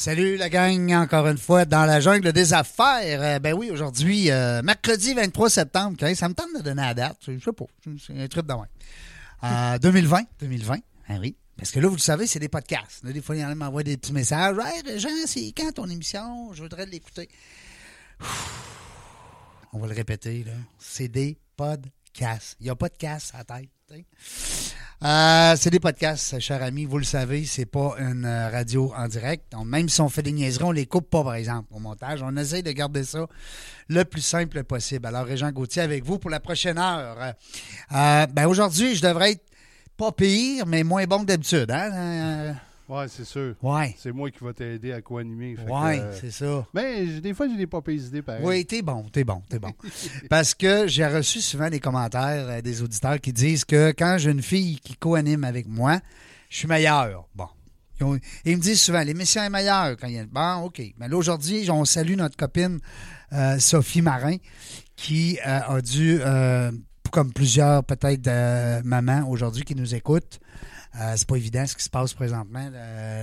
Salut la gang, encore une fois, dans la jungle des affaires. Euh, ben oui, aujourd'hui, euh, mercredi 23 septembre, okay, ça me tente de donner la date. Je sais pas, c'est un truc de moins. Euh, 2020, 2020, ah oui. Parce que là, vous le savez, c'est des podcasts. Là, des fois, il y en a qui m'envoient des petits messages. Hey, Jean, c'est quand ton émission? Je voudrais l'écouter. On va le répéter, là. C'est des podcasts. Il n'y a pas de casse à la tête. Euh, c'est des podcasts, chers amis. Vous le savez, c'est pas une euh, radio en direct. Donc, même si on fait des niaiseries, on les coupe pas, par exemple, au montage. On essaye de garder ça le plus simple possible. Alors, Régent Gauthier avec vous pour la prochaine heure. Euh, ben, aujourd'hui, je devrais être pas pire, mais moins bon que d'habitude. Hein? Oui, c'est sûr. Ouais. C'est moi qui vais t'aider à co-animer. Oui, c'est ça. Mais des fois, j'ai des pas idées pareil. Oui, t'es bon, t'es bon, t'es bon. Parce que j'ai reçu souvent des commentaires euh, des auditeurs qui disent que quand j'ai une fille qui co-anime avec moi, je suis meilleur. Bon. Ils me disent souvent, l'émission est meilleure quand il y a. Bon, OK. Mais là, aujourd'hui, on salue notre copine euh, Sophie Marin qui euh, a dû, comme plusieurs peut-être mamans aujourd'hui qui nous écoutent, euh, c'est pas évident ce qui se passe présentement,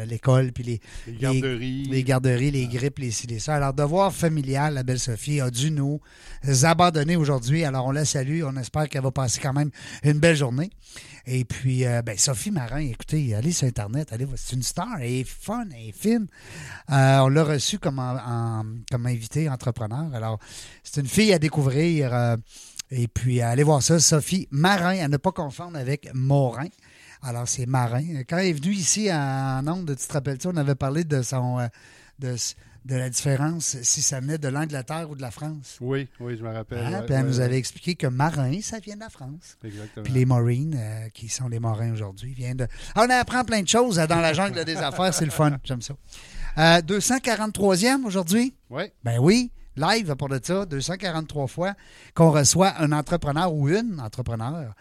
l'école, puis les, les garderies, les, garderies, les grippes, les ci, les ça. Alors, devoir familial, la belle Sophie, a dû nous abandonner aujourd'hui. Alors, on la salue. On espère qu'elle va passer quand même une belle journée. Et puis, euh, ben, Sophie Marin, écoutez, allez sur Internet, allez, c'est une star, elle est fun, elle est fine. Euh, on l'a reçue comme, comme invité entrepreneur. Alors, c'est une fille à découvrir. et puis, allez voir ça, Sophie Marin, à ne pas confondre avec Morin. Alors, c'est Marin. Quand il est venu ici en ondes, tu te rappelles-tu, on avait parlé de son. Euh, de, de, la différence si ça venait de l'Angleterre ou de la France. Oui, oui, je me rappelle. Ah, puis elle nous avait expliqué que Marin, ça vient de la France. Exactement. Puis les Marines, euh, qui sont les Marins aujourd'hui, viennent de. Ah, on apprend plein de choses dans la jungle des affaires, c'est le fun, j'aime ça. 243e euh, aujourd'hui? Oui. Ben oui live pour de ça, 243 fois qu'on reçoit un entrepreneur ou une entrepreneur.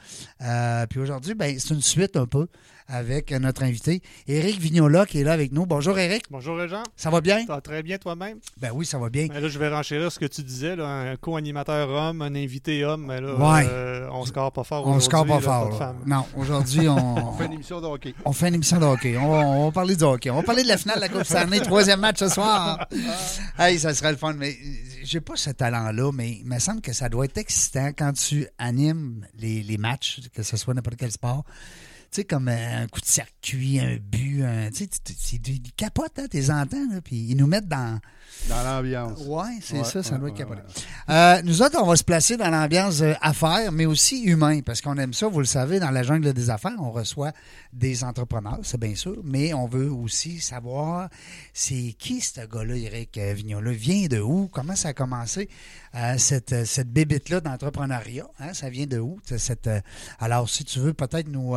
Euh, puis aujourd'hui, ben, c'est une suite un peu avec notre invité, Éric Vignola, qui est là avec nous. Bonjour, Éric. Bonjour, Jean. Ça va bien? Ça va très bien toi-même? Ben oui, ça va bien. Ben là, je vais renchérir ce que tu disais, là, un co-animateur homme, un invité homme. Mais là, ouais. euh, on score pas fort. On score pas fort. non, aujourd'hui, on... on fait une émission de hockey. On fait une émission de hockey. On va, parler de hockey. On va parler de la finale de la Coupe Stanley, troisième match ce soir. hey, ça serait le fun. Mais j'ai pas ce talent-là, mais il me semble que ça doit être excitant quand tu animes les, les matchs, que ce soit n'importe quel sport sais, comme un coup de circuit, un but, tu sais, ils capotent, hein, tes entends, puis ils nous mettent dans... Dans l'ambiance. Oui, c'est ça, ça doit être capoté. Euh, nous autres, on va se placer dans l'ambiance euh, affaires, mais aussi humain, parce qu'on aime ça, vous le savez, dans la jungle des affaires, on reçoit des entrepreneurs, c'est bien sûr, mais on veut aussi savoir c'est qui ce gars-là, Eric Vignola, vient de où, comment ça a commencé, euh, cette, cette bébite-là d'entrepreneuriat, hein, ça vient de où? Cette, alors, si tu veux peut-être nous,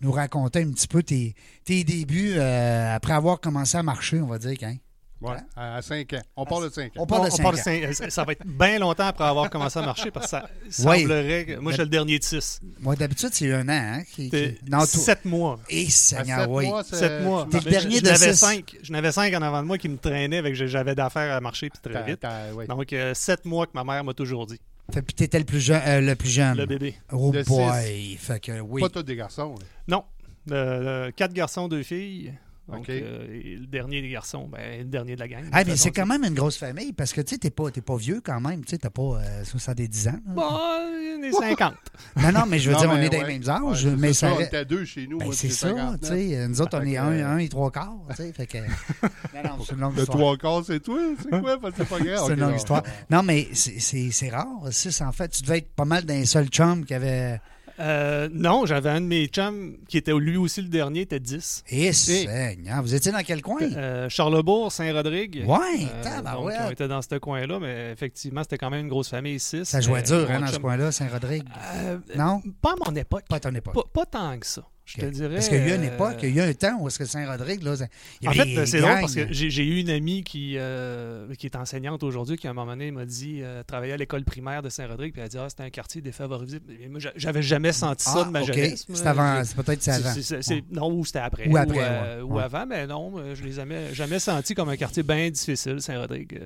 nous raconter un petit peu tes, tes débuts après avoir commencé à marcher, on va dire, hein? Oui, à 5 ans. On parle de 5 ans. On parle de 5 ans. Ça va être bien longtemps après avoir commencé à marcher parce que ça semblerait que. Moi, je suis le dernier de 6. Moi, d'habitude, c'est un an. Hein, qui, Non, 7 mois. Et Seigneur, oui. 7 mois. T'es le dernier de 6. Je n'avais 5 en avant de moi qui me traînaient avec j'avais d'affaires à marcher puis très vite. Donc, 7 mois que ma mère m'a toujours dit. Fait puis t'étais le plus jeune. Euh, le plus jeune. Le bébé. Oh boy. Fait que oui. Pas tous des garçons. Non. Euh, quatre garçons, deux filles. Donc, euh, le dernier des garçons, ben, le dernier de la gang. Ah, mais c'est quand même une grosse famille parce que tu sais, t'es pas, pas vieux quand même. Tu n'as pas euh, 70 ans. Bon, on est 50. non, non, mais je veux dire, on est des mêmes âges. Ouais, mais ça, on est à deux chez nous. Ben, c'est ça. tu sais, nous autres, on est un, un et trois quarts. Fait que... non, non, c'est une longue histoire. Le trois quarts, c'est toi? C'est quoi? C'est pas grave. c'est une longue histoire. Non, mais c'est rare. Six, en fait, tu devais être pas mal d'un seul chum qui avait. Euh, non, j'avais un de mes chums qui était lui aussi le dernier, était 10. Et Seigneur, vous étiez dans quel coin? Euh, Charlebourg, Saint-Rodrigue. Ouais, euh, On était dans ce coin-là, mais effectivement, c'était quand même une grosse famille, 6. Ça jouait dur hein, dans ce coin-là, Saint-Rodrigue. Euh, non? Pas à mon époque. Pas à ton époque. pas tant que ça. Je te dirais. Parce qu'il y a une époque, il y a un temps où est-ce que Saint-Rodrigue, là, En fait, c'est drôle parce que j'ai eu une amie qui, euh, qui est enseignante aujourd'hui qui, à un moment donné, m'a dit euh, travailler à l'école primaire de Saint-Rodrigue, puis elle a dit Ah, c'était un quartier défavorisé. moi, j'avais jamais senti ça de ma ah, jeunesse. C'est avant, c'est peut-être c'est avant. Non, ou c'était après. Ou après. Euh, ou, avant, mais non, je les ai jamais sentis comme un quartier bien difficile, Saint-Rodrigue.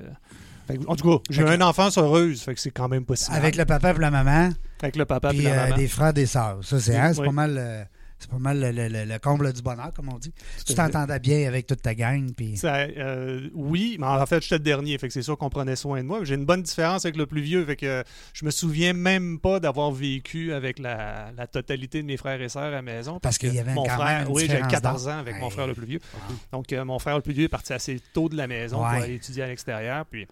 En tout cas, j'ai eu une enfance heureuse, fait que c'est quand même possible. Avec le papa et la maman. Avec le papa et la maman. des frères, des sœurs. Ça, c'est hein, pas mal C'est pas mal le, comble du bonheur, comme on dit. tu t'entendais bien avec toute ta gang. Puis... Euh, oui, mais en fait, j'étais le dernier. Fait que c'est sûr qu'on prenait soin de moi. J'ai une bonne différence avec le plus vieux. Fait que je me souviens même pas d'avoir vécu avec la, totalité de mes frères et sœurs à la maison. Parce, qu'il y avait mon quand frère, même Oui, j'avais 14 ans avec mon frère le plus vieux. Donc, euh, mon frère le plus vieux est parti assez tôt de la maison pour aller étudier à l'extérieur. Puis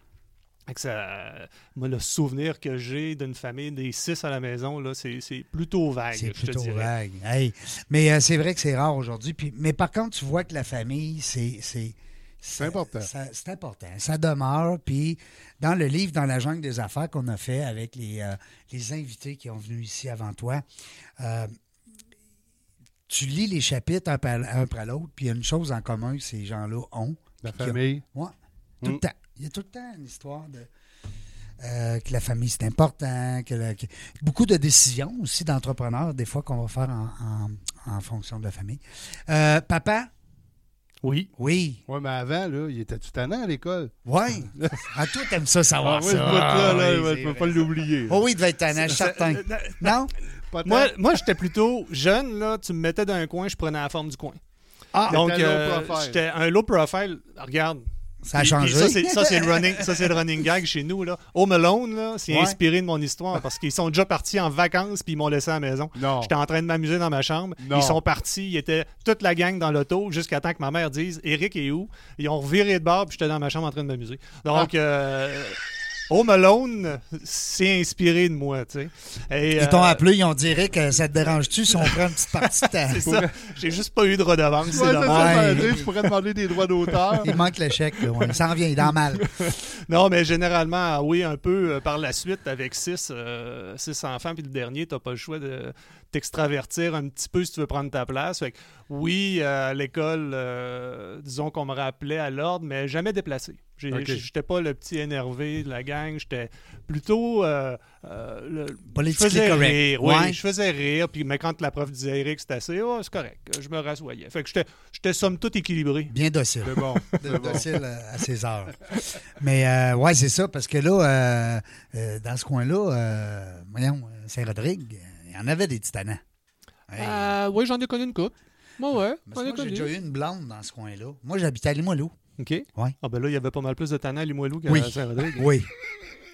ça, moi, le souvenir que j'ai d'une famille des six à la maison, là, c'est, plutôt vague. C'est plutôt vague. Mais euh, c'est vrai que c'est rare aujourd'hui. Puis, mais par contre, tu vois que la famille, c'est. C'est, important. c'est important. Ça demeure. Puis, dans le livre Dans la jungle des affaires qu'on a fait avec les, euh, les invités qui ont venu ici avant toi, euh, tu lis les chapitres un, après l'autre, puis il y a une chose en commun que ces gens-là ont. La famille. Oui, tout le mm. temps. Il y a tout le temps une histoire de. Euh, que la famille, c'est important. Que, beaucoup de décisions aussi d'entrepreneurs, des fois, qu'on va faire en, fonction de la famille. Euh, papa? Oui. Oui. Oui, mais avant, là, il était tout tannant à l'école. Oui. à ah, toi, t'aimes ça savoir ah, ça. là, là, ah, je peux pas l'oublier. Oh oui, il devait être tannant, certain. non? Moi, moi j'étais plutôt jeune, là. Tu me mettais dans un coin, je prenais la forme du coin. Ah, donc, euh, j'étais un low profile. Regarde, ça a changé. ça, c'est le, running, le running gag chez nous. Là. Home Alone, c'est inspiré de mon histoire parce qu'ils sont déjà partis en vacances puis ils m'ont laissé à la maison. J'étais en train de m'amuser dans ma chambre. Ils sont partis. Ils étaient toute la gang dans l'auto jusqu'à temps que ma mère dise Eric est où Ils ont reviré de bord puis j'étais dans ma chambre en train de m'amuser. Donc, ah. euh, Home Alone s'est inspiré de moi, tu sais. ils t'ont euh, appelé, ils ont dit que ça te dérange-tu si on prend une petite partie de temps? c'est ça. J'ai juste pas eu de redevance, c'est dommage. je pourrais demander des droits d'auteur. Il manque le chèque, Il s'en vient, il est en mal. non, mais généralement, oui, un peu euh, par la suite, avec six, euh, six enfants, puis le dernier, t'as pas le choix de t'extravertir un petit peu si tu veux prendre ta place. Fait oui, euh, à l'école, euh, disons qu'on me rappelait à l'ordre, mais jamais déplacé. J'étais pas le petit énervé de la gang, j'étais plutôt euh, euh je faisais rire. Oui, je faisais rire. Puis, mais quand la prof disait Eric, c'était assez, oh, c'est correct. Je me rassoyais. Fait que j'étais somme toute équilibré. Bien docile. Bon. docile à ses heures. mais ouais, c'est ça, parce que là, dans ce coin-là, voyons, Saint-Rodrigue, il y en avait des titanans. Euh, oui, j'en ai connu une coupe. Moi, ouais. moi, j'ai déjà eu une blonde dans ce coin-là. Moi, j'habitais à Limoilou. OK. Ouais. Ah, ben là, il y avait pas mal plus de tannants à Limoilou qu'à oui. Saint-Rodrigue. Oui.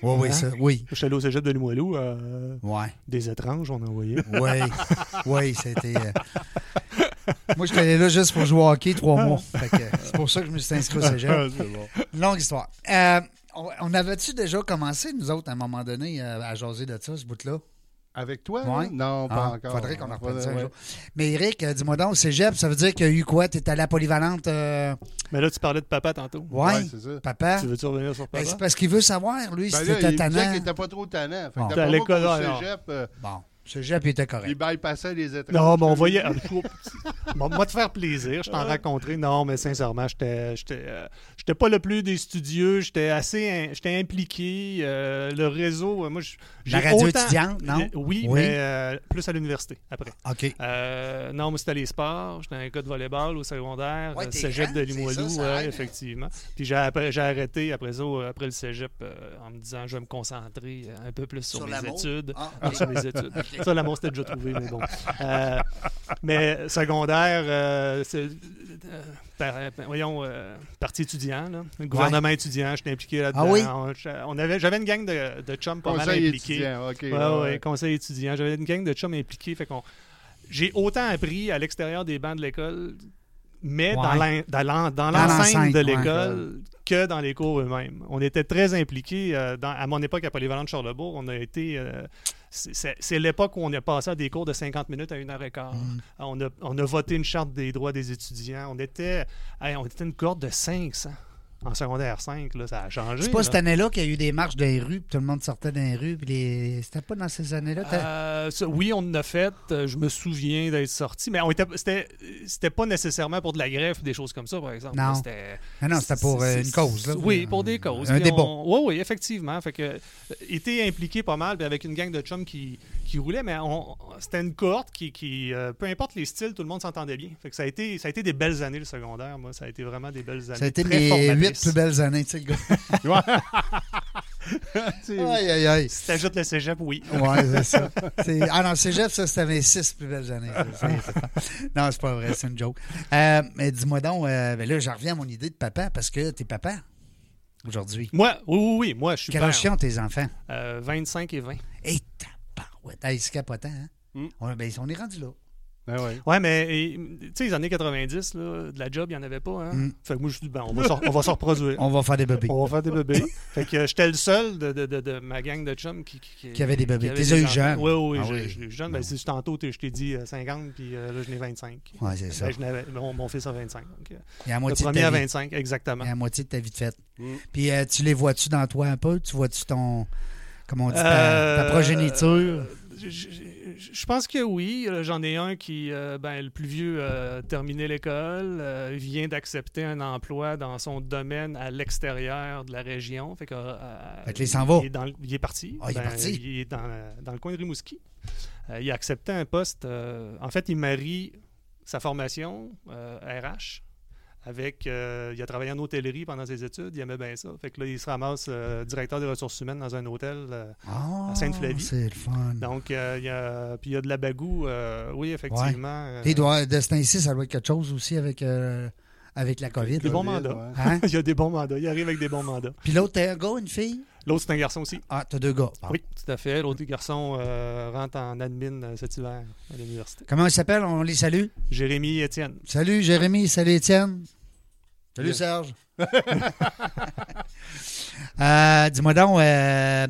Oui, oui, hein? ça, oui. Je suis allé au cégep de Limoilou. Euh, ouais. Des étranges, on a envoyé. Oui. oui, c'était. Euh, moi, je suis allé là juste pour jouer au hockey trois mois. C'est pour ça que je me suis inscrit au cégep. Longue histoire. Euh, on avait-tu déjà commencé, nous autres, à un moment donné, à jaser de ça, ce bout-là? Avec toi? Non, pas ah, encore. Faudrait qu'on en reprenne ça un jour. Mais Eric, euh, dis-moi donc, cégep, ça veut dire qu'il y a eu quoi? Tu es allé à polyvalente? Euh? Mais là, tu parlais de papa tantôt. Oui, ouais, c'est ça. Papa. Tu veux-tu revenir sur ben, papa? c'est parce qu'il veut savoir, lui, ben si t'étais tannant. Il disait qu'il n'était pas trop tannant. Fait bon. à l'école, cégep... Euh, bon. Cégep, il était correct. Il bypassait les étranges. Non, mais on voyait. bon, moi, te faire plaisir, je t'en raconterai. Non, mais sincèrement, j'étais euh, j'étais pas le plus des studieux. J'étais assez j'étais impliqué. Euh, le réseau, euh, moi, j'ai. La radio étudiante, non? Oui, mais plus à l'université après. OK. non, moi, c'était les sports. J'étais un gars de volleyball au secondaire. cégep de Limoilou, oui, effectivement. Puis j'ai arrêté après ça, après le cégep, en me disant, je vais me concentrer un peu plus sur, mes études. Ah, sur mes études. Ça, l'amour, c'était déjà trouvé, mais bon. Euh, mais secondaire, euh, c'est. Euh, voyons, parti étudiant, là. gouvernement étudiant, j'étais impliqué là-dedans. Ah oui? On, avait, j'avais une gang de, de chums pas mal impliqués. Étudiant, OK. Ouais, ouais, conseil étudiant. J'avais une gang de chums impliqués. Fait qu'on, j'ai autant appris à l'extérieur des bancs de l'école mais dans l'enceinte de l'école que dans les cours eux-mêmes. On était très impliqués. à mon époque, à Polyvalente Charlebourg, on a été c'est l'époque où on est passé à des cours de 50 minutes à une heure et quart. Mm. On, a, on, a, voté une charte des droits des étudiants. On était, on était une cohorte de 500 en secondaire 5, là, ça a changé. C'est pas cette année-là qu'il y a eu des marches dans les rues, puis tout le monde sortait dans les rues. Puis les... C'était pas dans ces années-là? Euh, oui, on en a fait. Euh, je me souviens d'être sorti. Mais c'était, c'était pas nécessairement pour de la greffe ou des choses comme ça, par exemple. Non, non, c'était pour euh, une cause. Là, oui, pour des causes. Un débat. Oui, oui, effectivement. Fait que, était impliqué pas mal, puis avec une gang de chums qui, qui roulait, mais c'était une cohorte qui, qui peu importe les styles, tout le monde s'entendait bien. Fait que ça a été, ça a été des belles années le secondaire. Moi, ça a été vraiment des belles années. Ça a été les huit plus belles années, tu sais, le gars. aïe, aïe, aïe. Si t'ajoutes le cégep, oui. Ouais, c'est ça. Ah non, cégep, ça, c'était mes six plus belles années. non, c'est pas vrai, c'est une joke. Euh, mais dis-moi donc, euh, ben là, j'en reviens à mon idée de papa parce que t'es papa aujourd'hui. Moi, oui, oui, oui, moi, je suis Quel âge ont tes enfants? 25 et 20. Et tabarouette. Hey, c'est capotant, hein? Mm. ben, on est rendu là. Ben ouais. ouais, mais tu sais, les années 90, là, de la job, il n'y en avait pas. Hein? Mm. Fait que moi, je dis, ben, on va, on va se reproduire. on va faire des bébés. On va faire des bébés. fait que j'étais le seul de, de, de, ma gang de chums qui, qui, qui avait des bébés. Tu les as eu jeunes? Oui, oui, ah, oui. eu jeunes. Ben, c'est tantôt, je t'ai dit 50, euh, puis euh, là, je n'ai 25. Oui, c'est ça. Ben, mon, mon, fils a 25. Donc, euh, Il y a moitié le premier à 25, exactement. Il y a la moitié de ta vie de fête. Mm. Puis tu les vois-tu dans toi un peu? Tu vois-tu ton, comment on dit, ta, ta progéniture? Je pense que oui. Euh, j'en ai un qui, euh, ben, le plus vieux, a terminé l'école, euh, vient d'accepter un emploi dans son domaine à l'extérieur de la région. Fait que, il s'en va. Il est, dans, il est parti. Ah, il est ben, parti. Il est dans, dans, le coin de Rimouski. il a accepté un poste. en fait, il marie sa formation RH avec, euh, il a travaillé en hôtellerie pendant ses études, il aimait bien ça. Fait que là, il se ramasse euh, directeur des ressources humaines dans un hôtel euh, à Sainte-Flavie. C'est le fun. Donc, il y a, puis il y a de la bagou, oui, effectivement. Il doit, de ce temps-ci, ça doit être quelque chose aussi avec, avec la COVID. Des bons mandats. Hein? il y a des bons mandats. Il arrive avec des bons mandats. Puis l'autre, t'es un gars, une fille? L'autre, c'est un garçon aussi. Ah, t'as deux gars. Oui, tout à fait. L'autre garçon rentre en admin cet hiver à l'université. Comment il s'appelle? On les salue? Jérémy Étienne. Salut Jérémy, salut Étienne. Salut Serge. Euh, dis-moi donc, euh,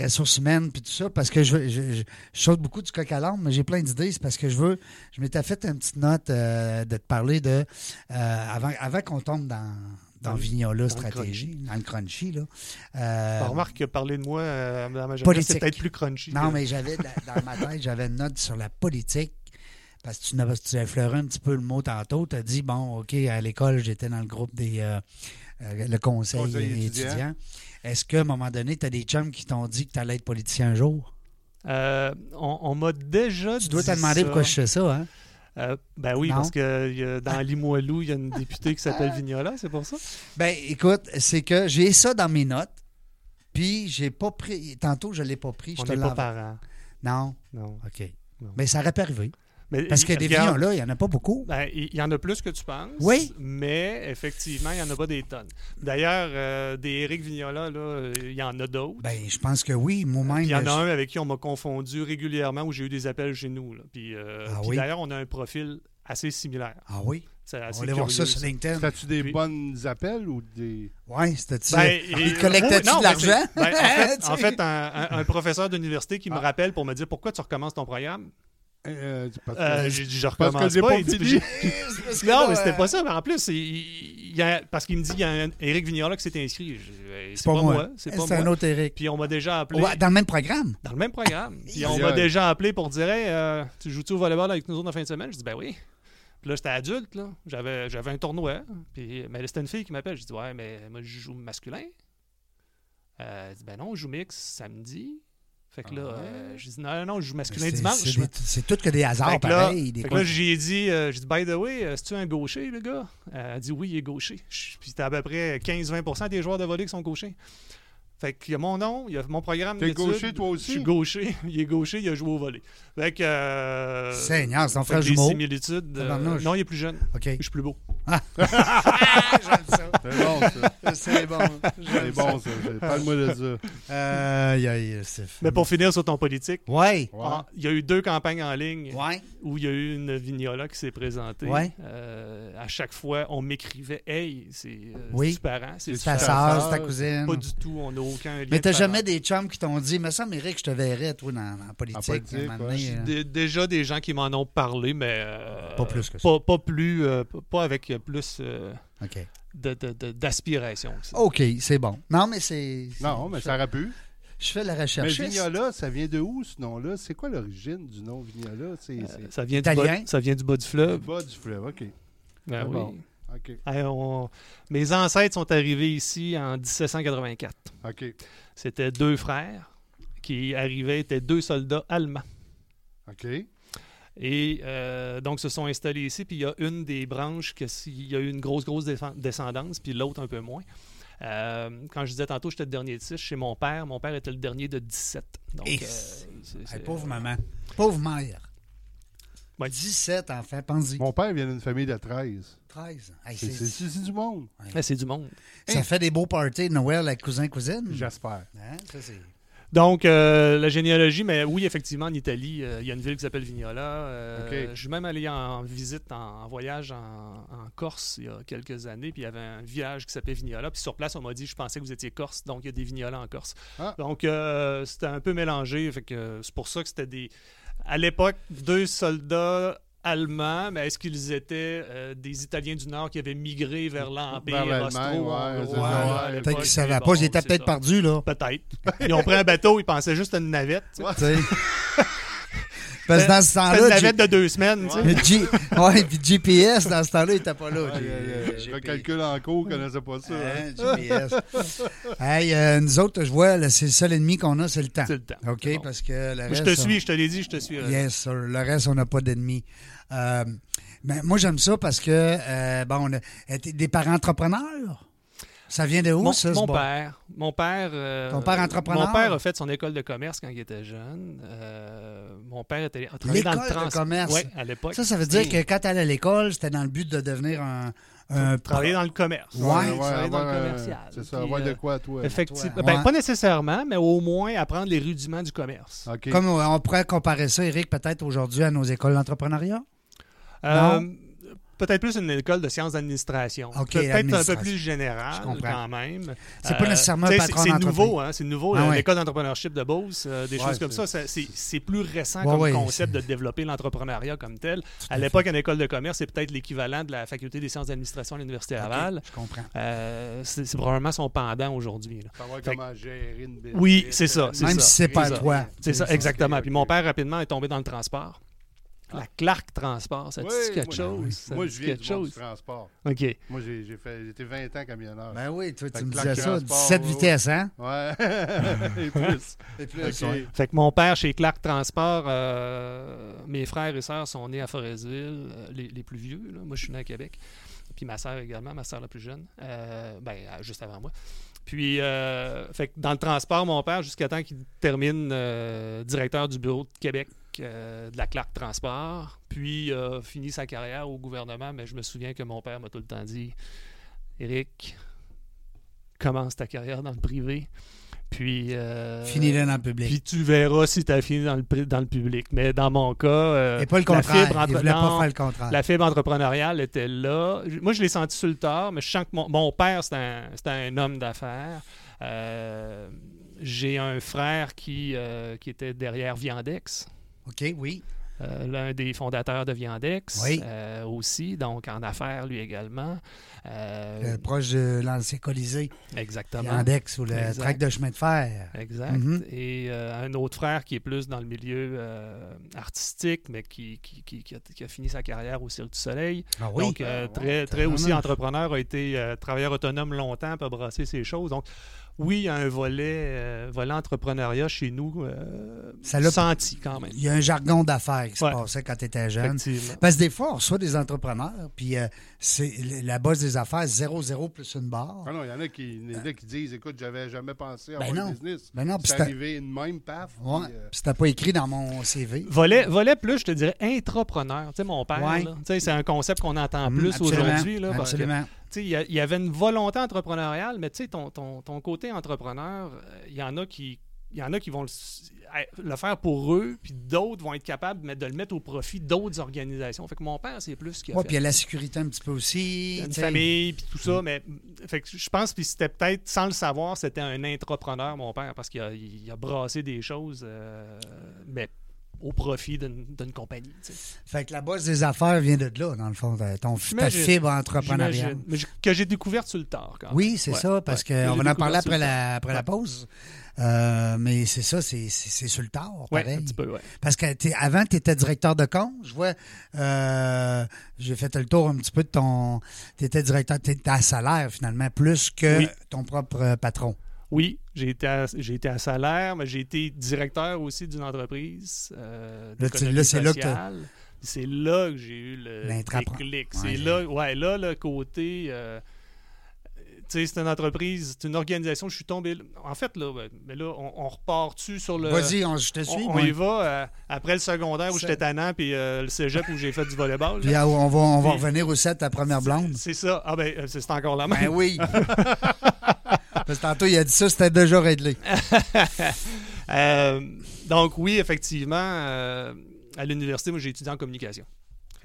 ressources humaines puis tout ça, parce que je, je, saute beaucoup du coq à l'âme, mais j'ai plein d'idées. C'est parce que je veux. Je m'étais fait une petite note euh, de te parler de. avant avant qu'on tombe dans, dans, Vignola Stratégie, dans le crunchy. Là. Euh, remarque que parler de moi dans ma jeunesse, c'est peut-être plus crunchy. Non, mais j'avais dans ma tête, j'avais une note sur la politique parce que tu, as, tu effleuré un petit peu le mot tantôt. Tu as dit, bon, OK, à l'école, j'étais dans le groupe des. Euh, euh, le conseil, étudiant. Est-ce qu'à un moment donné, tu as des chums qui t'ont dit que tu allais être politicien un jour? Euh, on, m'a déjà Tu dois te demander pourquoi je fais ça, hein? ben oui, parce que dans Limoilou, il y a une députée qui s'appelle Vignola, c'est pour ça? Ben écoute, c'est que j'ai ça dans mes notes, puis j'ai pas pris. Tantôt, je ne l'ai pas pris. Je on n'est pas parents. Non? Non. OK. Mais ça aurait pu arriver. Parce que des vignons là, il n'y en a pas beaucoup. Ben, il y en a plus que tu penses. Oui. Mais effectivement, il n'y en a pas des tonnes. D'ailleurs, euh, des Éric Vignola, il y en a d'autres. Ben, je pense que oui, moi-même. Il y en a un avec qui on m'a confondu régulièrement où j'ai eu des appels chez nous. Puis, euh, ah d'ailleurs, on a un profil assez similaire. Ah oui? on va voir ça sur LinkedIn. As-tu des bonnes appels ou des. Oui, c'était-tu. Ben, il collectait-tu de l'argent? Ben, en fait, un, professeur d'université qui me ah. rappelle pour me dire pourquoi tu recommences ton programme? Euh, euh, j'ai dit, je recommence parce que pas. pas non, mais c'était pas ça. Mais en plus, il, y a, parce qu'il me dit qu'il y a un Éric Vignola qui s'est inscrit. C'est pas, moi. C'est un autre Éric. Puis on m'a déjà appelé. dans le même programme? Dans le même programme. Puis on m'a déjà appelé pour dire euh, Tu joues-tu au volleyball avec nous autres en fin de semaine? Je dis Ben oui. Puis là, j'étais adulte. là. J'avais, j'avais un tournoi. Puis, mais c'était une fille qui m'appelle. Je dis Ouais, mais moi, je joue masculin. elle dit Ben non, je joue mix samedi. Fait que là, euh, j'ai dit non, non, je joue masculin dimanche. C'est tout que des hasards. Fait que là, j'ai dit, euh, j'ai dit, by the way, est-ce tu un gaucher, le gars? elle a dit oui, il est gaucher. Puis c'était à peu près 15-20% des joueurs de volley qui sont gauchers. Fait qu'il y a mon nom, il y a mon programme T'es gaucher, toi aussi? Je suis gaucher. Il est gaucher, il a joué au volley. Fait que... Euh, Seigneur, c'est ton frère jumeau. similitudes... Euh, non, il est plus jeune. OK. Je suis plus beau. Ah. J'aime ça. C'est bon, ça. C'est bon. C'est bon, ça. Parle-moi de ça. Euh, Mais pour finir sur ton politique, ouais. Ah, il y a eu deux campagnes en ligne ouais. où il y a eu une vignola qui s'est présentée. Ouais. Euh, à chaque fois, on m'écrivait Hey, c'est euh, oui. parent, c'est ta soeur, c'est ta cousine. Pas du tout, on n'a aucun lien. Mais t'as jamais des chums qui t'ont dit Mais ça, Méric, je te verrais, toi, dans, la politique. En politique euh. Déjà des gens qui m'en ont parlé, mais. pas plus que ça. Pas, plus, pas avec plus. d'aspiration. OK, c'est bon. Non, mais c'est. Non, mais ça aurait pu. Je fais la recherche. Mais Vignola, ça vient de où ce nom-là? C'est quoi l'origine du nom Vignola? C'est, euh, ça, vient du bas, ça vient du bas du fleuve. Du bas du fleuve, OK. Ben oui. Mes ancêtres sont arrivés ici en 1784. OK. C'était deux frères qui arrivaient, étaient deux soldats allemands. OK. Et euh, donc, se sont installés ici. Puis il y a une des branches qui il y a eu une grosse, grosse descendance, puis l'autre un peu moins. quand je disais tantôt, j'étais le dernier de 6 chez mon père. Mon père était le dernier de 17. Donc, pauvre maman. Pauvre mère. 17 enfants, pense-y. Mon père vient d'une famille de 13. 13. c'est du monde. c'est du monde. Ça fait des beaux parties de Noël avec cousin-cousine. J'espère. Hein? Ça, c'est... Donc, euh, la généalogie, mais oui, effectivement, en Italie, euh, il y a une ville qui s'appelle Vignola. Euh, je suis même allé en visite, en, voyage en, Corse il y a quelques années, puis il y avait un village qui s'appelait Vignola. Puis sur place, on m'a dit, je pensais que vous étiez corse, donc il y a des vignolas en Corse. Ah. Donc, c'était un peu mélangé. Fait que c'est pour ça que c'était des. À l'époque, deux soldats allemands, mais est-ce qu'ils étaient euh, des Italiens du Nord qui avaient migré vers l'Empire austro? ouais, Peut-être qu'ils ne savaient pas, ils étaient peut-être perdus, là. Peut-être. Ils ont pris un bateau, ils pensaient juste à une navette. Parce que dans ce temps-là. Une navette de deux semaines, tu sais. Ouais, puis GPS, dans ce temps-là, il n'était pas là. Je calcule en cours, je ne connaissais pas ça. Hein. GPS. hey, euh, nous autres, je vois, c'est le seul ennemi qu'on a, c'est le temps. C'est le temps. OK, parce que le reste. Je te suis, je te l'ai dit, je te suis. Yes, sir. Le reste, on n'a pas d'ennemis. Euh, mais moi, j'aime ça parce que, euh, bon, on a des parents entrepreneurs. Ça vient de où, mon, ça? Mon père. Mon père. Euh, Ton père entrepreneur? Mon père a fait son école de commerce quand il était jeune. mon père était travaillé dans le trans... de commerce? Oui, à l'époque. Ça, ça veut dire que quand tu allais à l'école, c'était dans le but de devenir un. un travailler dans le commerce. Oui, ouais, travailler dans le commercial. C'est ça, avoir de quoi, toi? Effectivement. Ben, pas nécessairement, mais au moins apprendre les rudiments du commerce. Comme on pourrait comparer ça, Eric, peut-être aujourd'hui à nos écoles d'entrepreneuriat? Euh, peut-être plus une école de sciences d'administration. peut-être un peu plus général quand même. C'est pas nécessairement un patron C'est nouveau, hein, c'est nouveau. Ah l'école d'entrepreneurship de Beauce, euh, des choses comme ça, c'est plus récent comme concept de développer l'entrepreneuriat comme tel. à l'époque, une école de commerce, c'est peut-être l'équivalent de la faculté des sciences d'administration à l'Université Laval. Je comprends. Euh, c'est probablement son pendant aujourd'hui. Savoir comment gérer une business. Oui, c'est ça. Même si c'est pas toi. C'est ça, exactement. Puis mon père, rapidement, est tombé dans le transport. La Clark Transport, ça te dit quelque chose? moi, je viens quelque chose? du transport. OK. Moi, j'ai fait, j'étais 20 ans camionneur. Ben oui, toi, tu me disais ça, 17 vitesses, hein? Ouais, et plus. et plus, Fait que mon père, chez Clark Transport, euh, mes frères et sœurs sont nés à Forestville, euh, les, les, plus vieux. Là. Moi, je suis né à Québec. Puis ma sœur également, ma sœur la plus jeune, euh, ben, juste avant moi. Puis, fait que dans le transport, mon père, jusqu'à temps qu'il termine directeur du bureau de Québec euh, de la Clark Transport, puis a fini sa carrière au gouvernement, mais je me souviens que mon père m'a tout le temps dit Eric, commence ta carrière dans le privé. Puis. Euh, Finis-le dans le public. Puis tu verras si tu as fini dans le, dans le public. Mais dans mon cas. Euh, Et pas le contraire. La fibre, entre... pas faire le contraire. la fibre entrepreneuriale était là. Moi, je l'ai senti sur le tard, mais je sens que mon, père, c'est un, un, homme d'affaires. Euh, j'ai un frère qui, qui était derrière Viandex. OK, oui. Euh, l'un des fondateurs de Viandex euh, aussi, donc en affaires lui également. Euh, proche de l'ancien Colisée. Exactement. Viandex ou le tract de chemin de fer. Exact. Mhm. Et un autre frère qui est plus dans le milieu artistique, mais qui, qui, a, fini sa carrière au Cirque du Soleil. Ah oui. Donc, très, très aussi entrepreneur, a été travailleur autonome longtemps, peut brasser ses choses. Donc, oui, il y a un volet, euh, volet entrepreneuriat chez nous euh, ça senti quand même. Il y a un jargon d'affaires qui se passait quand tu étais jeune. Parce que des fois, on reçoit des entrepreneurs, puis euh, c'est la base des affaires, 0-0 plus une barre. Ah non, il y en a qui, qui disent Écoute, j'avais jamais pensé à ben avoir un business. Ben non, c'est arrivé une même paf. Ouais, puis c'était pas écrit dans mon CV. Volet, volet plus, je te dirais, intrapreneur. Tu sais, mon père, c'est un concept qu'on entend plus aujourd'hui. Absolument il y, avait une volonté entrepreneuriale, mais ton, ton, ton, côté entrepreneur, il y en a qui il y en a qui vont le, faire pour eux, puis d'autres vont être capables de le mettre au profit d'autres organisations. Fait que mon père, c'est plus qu'il a puis il y a la sécurité un petit peu aussi. Une famille, puis tout ça, mm. mais fait que je pense que c'était peut-être, sans le savoir, c'était un entrepreneur, mon père, parce qu'il a, a, brassé des choses, euh, mais au profit d'une compagnie. Fait que la base des affaires vient de là, dans le fond, ton, ta fibre entrepreneuriale. Mais que j'ai découverte sur le tard. Quand oui, c'est ça, parce qu'on va en parler après, la, après la pause. Euh, mais c'est ça, c'est sur le tard, pareil. un petit peu, ouais. Parce que avant, tu étais directeur de compte. Je vois, euh, j'ai fait le tour un petit peu de ton... Tu étais directeur, tu étais à salaire, finalement, plus que ton propre patron. Oui, j'ai été, à, j'ai été à salaire, mais j'ai été directeur aussi d'une entreprise. Euh, là, c'est là que c'est là que j'ai eu le déclic. C'est là, ouais, là, le côté. Euh, c'est une entreprise, c'est une organisation. Je suis tombé. En fait, là, mais là on, repart-tu sur le. Vas-y, je te suis. On, y va euh, après le secondaire où j'étais tannant, puis euh, le cégep où j'ai fait du volleyball. Puis ah, on va, on va revenir aussi à ta première blonde. C'est ça. Ah, ben, c'est encore la même. Ben oui. Parce que tantôt, il a dit ça, c'était déjà réglé. donc, oui, effectivement, à l'université, moi, j'ai étudié en communication.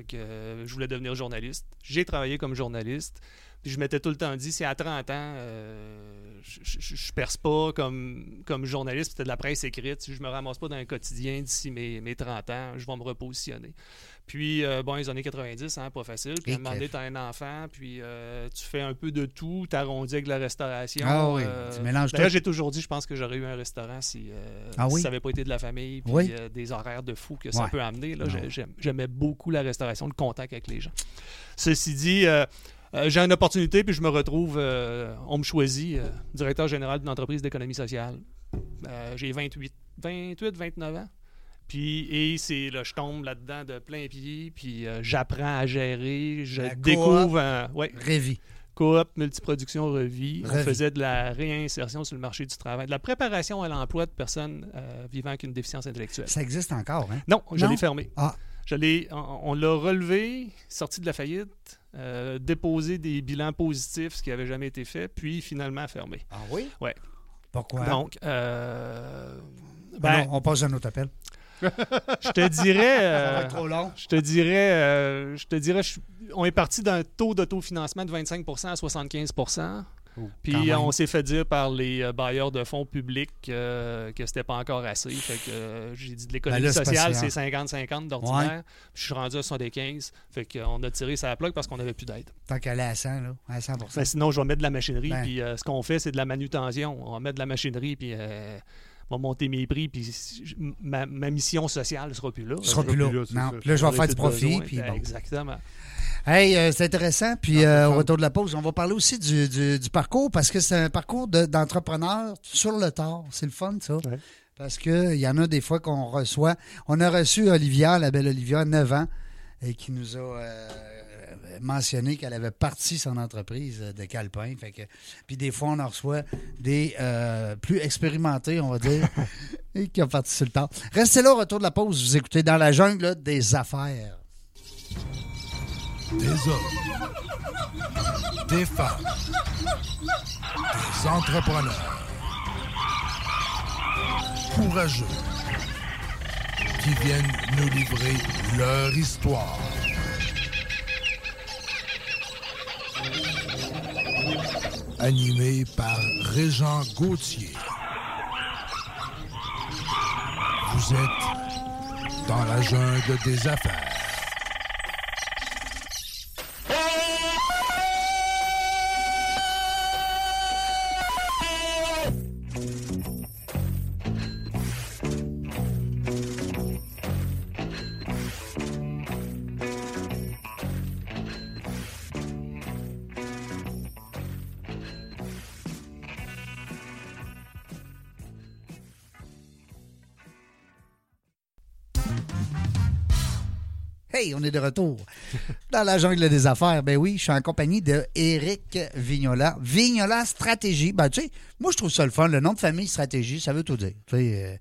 Que je voulais devenir journaliste. J'ai travaillé comme journaliste. Je m'étais tout le temps dit, si à 30 ans, euh, je, je, perce pas comme, comme journaliste, c'était de la presse écrite, si je me ramasse pas dans un quotidien d'ici mes, mes 30 ans, je vais me repositionner. Puis, euh, bon, les années 90, hein, pas facile. Puis, à un moment donné, tu as un enfant, puis euh, tu fais un peu de tout, tu arrondis avec la restauration. Ah oui, tu mélanges tout. j'ai toujours dit, je pense que j'aurais eu un restaurant si, ah ça n'avait pas été de la famille, puis des horaires de fou que ça peut amener. J'aimais beaucoup la restauration, le contact avec les gens. Ceci dit, euh, j'ai une opportunité, puis je me retrouve, euh, on me choisit, euh, directeur général d'une entreprise d'économie sociale. j'ai 28, 28, 29 ans. Puis, et c'est là, je tombe là-dedans de plein pied, puis j'apprends à gérer, je découvre. ouais, Révi. Coop, multiproduction, Revi. On faisait de la réinsertion sur le marché du travail, de la préparation à l'emploi de personnes vivant avec une déficience intellectuelle. Ça existe encore, hein? Non, je l'ai fermé. Ah. Je on, on l'a relevé, sorti de la faillite. Euh, déposer des bilans positifs, ce qui n'avait jamais été fait, puis finalement fermé. Ah oui? Oui. Pourquoi? Donc, euh, ben, on passe à un autre appel. Je te dirais. Ça va être trop long. Je te dirais, euh, je te dirais, on est parti d'un taux d'autofinancement de 25% à 75% puis on s'est fait dire par les euh, bailleurs de fonds publics euh, que c'était pas encore assez. Fait que euh, j'ai dit de l'économie ben sociale, c'est 50-50 d'ordinaire. Je suis rendu à 75. Fait qu'on a tiré sa plaque parce qu'on n'avait plus d'aide. Tant qu'elle est à 100, là, à 100 ben, Sinon, je vais mettre de la machinerie. Ben. Puis ce qu'on fait, c'est de la manutention. On va mettre de la machinerie, puis monter mes prix, puis ma, mission sociale ne sera plus là. Ne sera plus là. non. Là, je vais faire du profit. Puis Exactement. Hey, euh, c'est intéressant. Puis euh, au retour de la pause, on va parler aussi du, du, parcours parce que c'est un parcours d'entrepreneur sur le tard. C'est le fun, ça. Parce qu'il y en a des fois qu'on reçoit. On a reçu Olivia, la belle Olivia, 9 ans, et qui nous a euh, mentionné qu'elle avait parti son entreprise de Calpin. Fait que, puis des fois, on en reçoit des plus expérimentés, on va dire, et qui ont parti sur le tard. Restez là au retour de la pause. Vous écoutez dans la jungle des affaires des hommes, des femmes, des entrepreneurs courageux qui viennent nous livrer leur histoire. Animé par Régent Gauthier. Vous êtes dans la jungle des affaires. Dans la jungle des affaires. Ben oui, je suis en compagnie de Eric Vignola. Vignola Stratégie. Ben, tu sais, moi, je trouve ça le fun. Le nom de famille Stratégie, ça veut tout dire. Tu sais,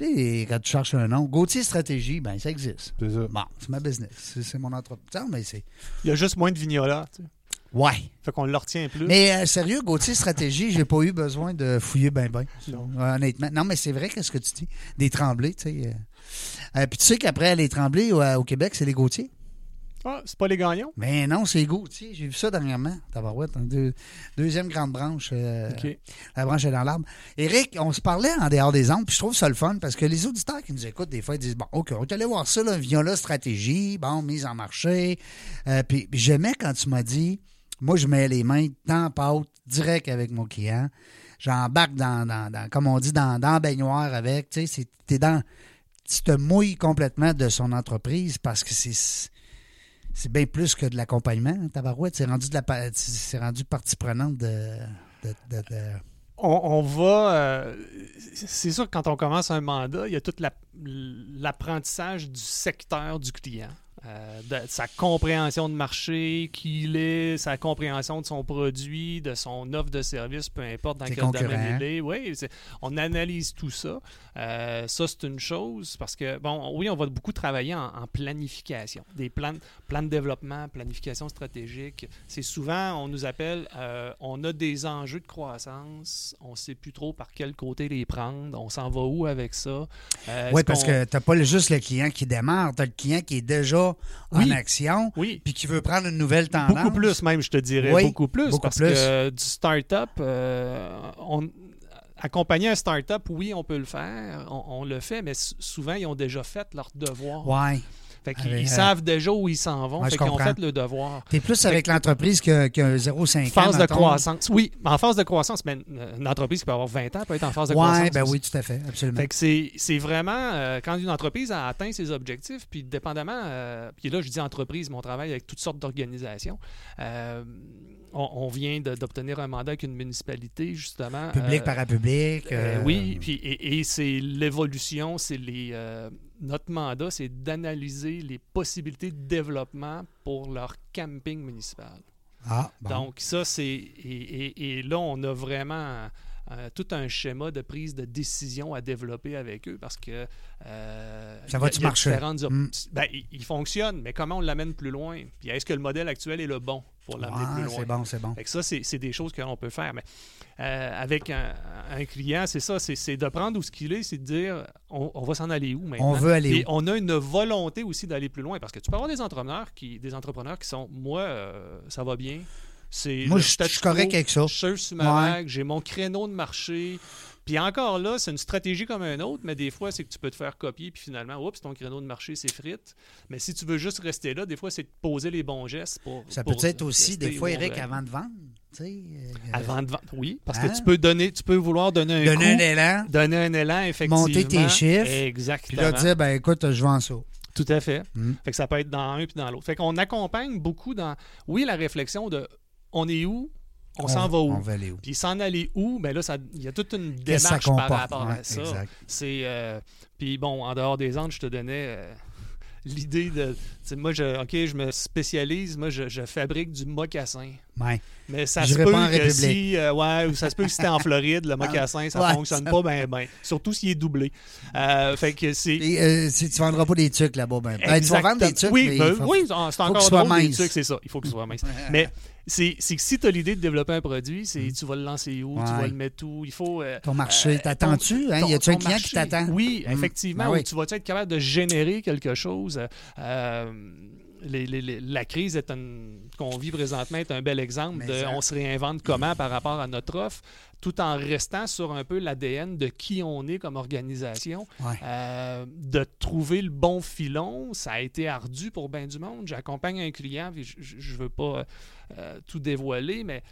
euh, quand tu cherches un nom, Gauthier Stratégie, ben ça existe. C'est ça. Bon, c'est ma business. C'est mon entreprise. Mais c'est... Il y a juste moins de vignola, tu sais. Ouais. Fait qu'on le retient plus. Mais euh, sérieux, Gauthier Stratégie, j'ai pas eu besoin de fouiller ben ben. honnêtement. Non, mais c'est vrai, qu'est-ce que tu dis? Des tremblés, tu sais. Euh. Euh, puis tu sais qu'après les Tremblés au, Québec, c'est les Gauthier. Ah, c'est pas les gagnants? Mais non, c'est Gauthier. J'ai vu ça dernièrement. Tabarouette, deuxième grande branche. Euh, la branche est dans l'arbre. Éric, on se parlait en dehors des ondes, puis je trouve ça le fun parce que les auditeurs qui nous écoutent, des fois, ils disent Bon, OK, on est allé voir ça, là, Viola Stratégie, bon, mise en marché. Euh, puis j'aimais quand tu m'as dit Moi, je mets les mains dans pâte, direct avec mon client. J'embarque dans, dans, comme on dit, dans, dans baignoire avec. Tu sais, t'es dans tu te mouilles complètement de son entreprise parce que c'est c'est bien plus que de l'accompagnement. Tabarouette, c'est rendu rendu partie prenante de. On, va. Euh, c'est sûr que quand on commence un mandat, il y a tout l'apprentissage du secteur du client. Euh, de sa compréhension de marché, qui il est, sa compréhension de son produit, de son offre de service, peu importe dans quel domaine il est. Oui, on analyse tout ça. Euh, ça, c'est une chose parce que, bon, oui, on va beaucoup travailler en, planification, des plans, plans de développement, planification stratégique. C'est souvent, on nous appelle, euh, on a des enjeux de croissance, on ne sait plus trop par quel côté les prendre, on s'en va où avec ça? oui, parce que tu n'as pas juste le client qui démarre, tu as le client qui est déjà en action, puis qui veut prendre une nouvelle tendance. Beaucoup plus même, je te dirais. beaucoup plus. parce que du start-up, euh, accompagner un start-up, oui, on peut le faire, on, le fait, mais souvent, ils ont déjà fait leur devoir. Oui. Fait ils, savent déjà où ils s'en vont. fait qu'ils ont fait le devoir. Tu es plus avec l'entreprise que, que 0,5 Phase de croissance. Oui, en phase de croissance, mais une entreprise qui peut avoir 20 ans peut être en phase de croissance. Ben oui, tout à fait, absolument. Fait que c'est vraiment euh, quand une entreprise a atteint ses objectifs, puis dépendamment, euh, puis là je dis entreprise, mais on travaille avec toutes sortes d'organisations. Euh, on, vient d'obtenir un mandat avec une municipalité, justement. Public, parapublic. oui, puis, et, et c'est l'évolution, c'est les notre mandat, c'est d'analyser les possibilités de développement pour leur camping municipal. Ah, Donc, ça, c'est. Et, là, on a vraiment euh, tout un schéma de prise de décision à développer avec eux parce que. Euh, ça va-tu marcher? Mm. Ben, il, fonctionne, mais comment on l'amène plus loin? Puis est-ce que le modèle actuel est le bon? Pour l'amener plus loin? C'est bon, c'est bon. ça, c'est des choses qu'on peut faire. Mais euh, avec un, client, c'est ça, c'est de prendre où ce qu'il est, c'est de dire on, va s'en aller où maintenant? On veut aller Et on a une volonté aussi d'aller plus loin parce que tu peux avoir des entrepreneurs qui, des entrepreneurs qui sont moi, ça va bien moi, je suis correct avec ça. Je suis ma j'ai mon créneau de marché. Puis encore là, c'est une stratégie comme un autre, mais des fois, c'est que tu peux te faire copier, puis finalement, oups, ton créneau de marché, c'est frite. Mais si tu veux juste rester là, des fois, c'est de poser les bons gestes pour. Ça peut être aussi, des fois, Eric, avant de vendre. Euh, avant de vendre, oui, parce que hein? tu peux donner, tu peux vouloir donner un donner un élan, donner un élan, effectivement, monter tes chiffres, exactement, puis là dire, ben écoute, je vends ça. Tout à fait. Hmm. Fait que ça peut être dans un puis dans l'autre. Fait qu'on accompagne beaucoup dans, oui, la réflexion de on est où? On, s'en va où? On va aller où? Puis s'en aller où? Bien là, il y a toute une démarche par rapport à ça. C'est, euh, puis bon, en dehors des anges, je te donnais euh, l'idée de. Moi, je, OK, je me spécialise, moi, je, fabrique du mocassin. Ouais. Mais ça se peut que si. Euh, ouais, ça se peut que si t'es en Floride, le mocassin, ça ne fonctionne pas bien, bien. Surtout s'il est doublé. fait que c'est. Et, tu vendras pas des trucs là-bas, ben. ben tu vas vendre des trucs. Oui, ben, oui c'est encore drôle, des trucs, c'est ça. Il faut que ce soit mince. mais c'est que si tu as l'idée de développer un produit, c'est mm. tu vas le lancer où, tu vas le mettre où. Il faut. Euh, ton marché, euh, t'attends-tu? Hein? Y a-tu un client qui t'attend? Oui, mm. effectivement. Ben tu vas être capable de générer quelque chose? Euh, la crise qu'on vit présentement est un bel exemple de on se réinvente comment par rapport à notre offre, tout en restant sur un peu l'ADN de qui on est comme organisation. Euh, de trouver le bon filon, ça a été ardu pour bien du monde. J'accompagne un client, je ne veux pas euh, tout dévoiler, mais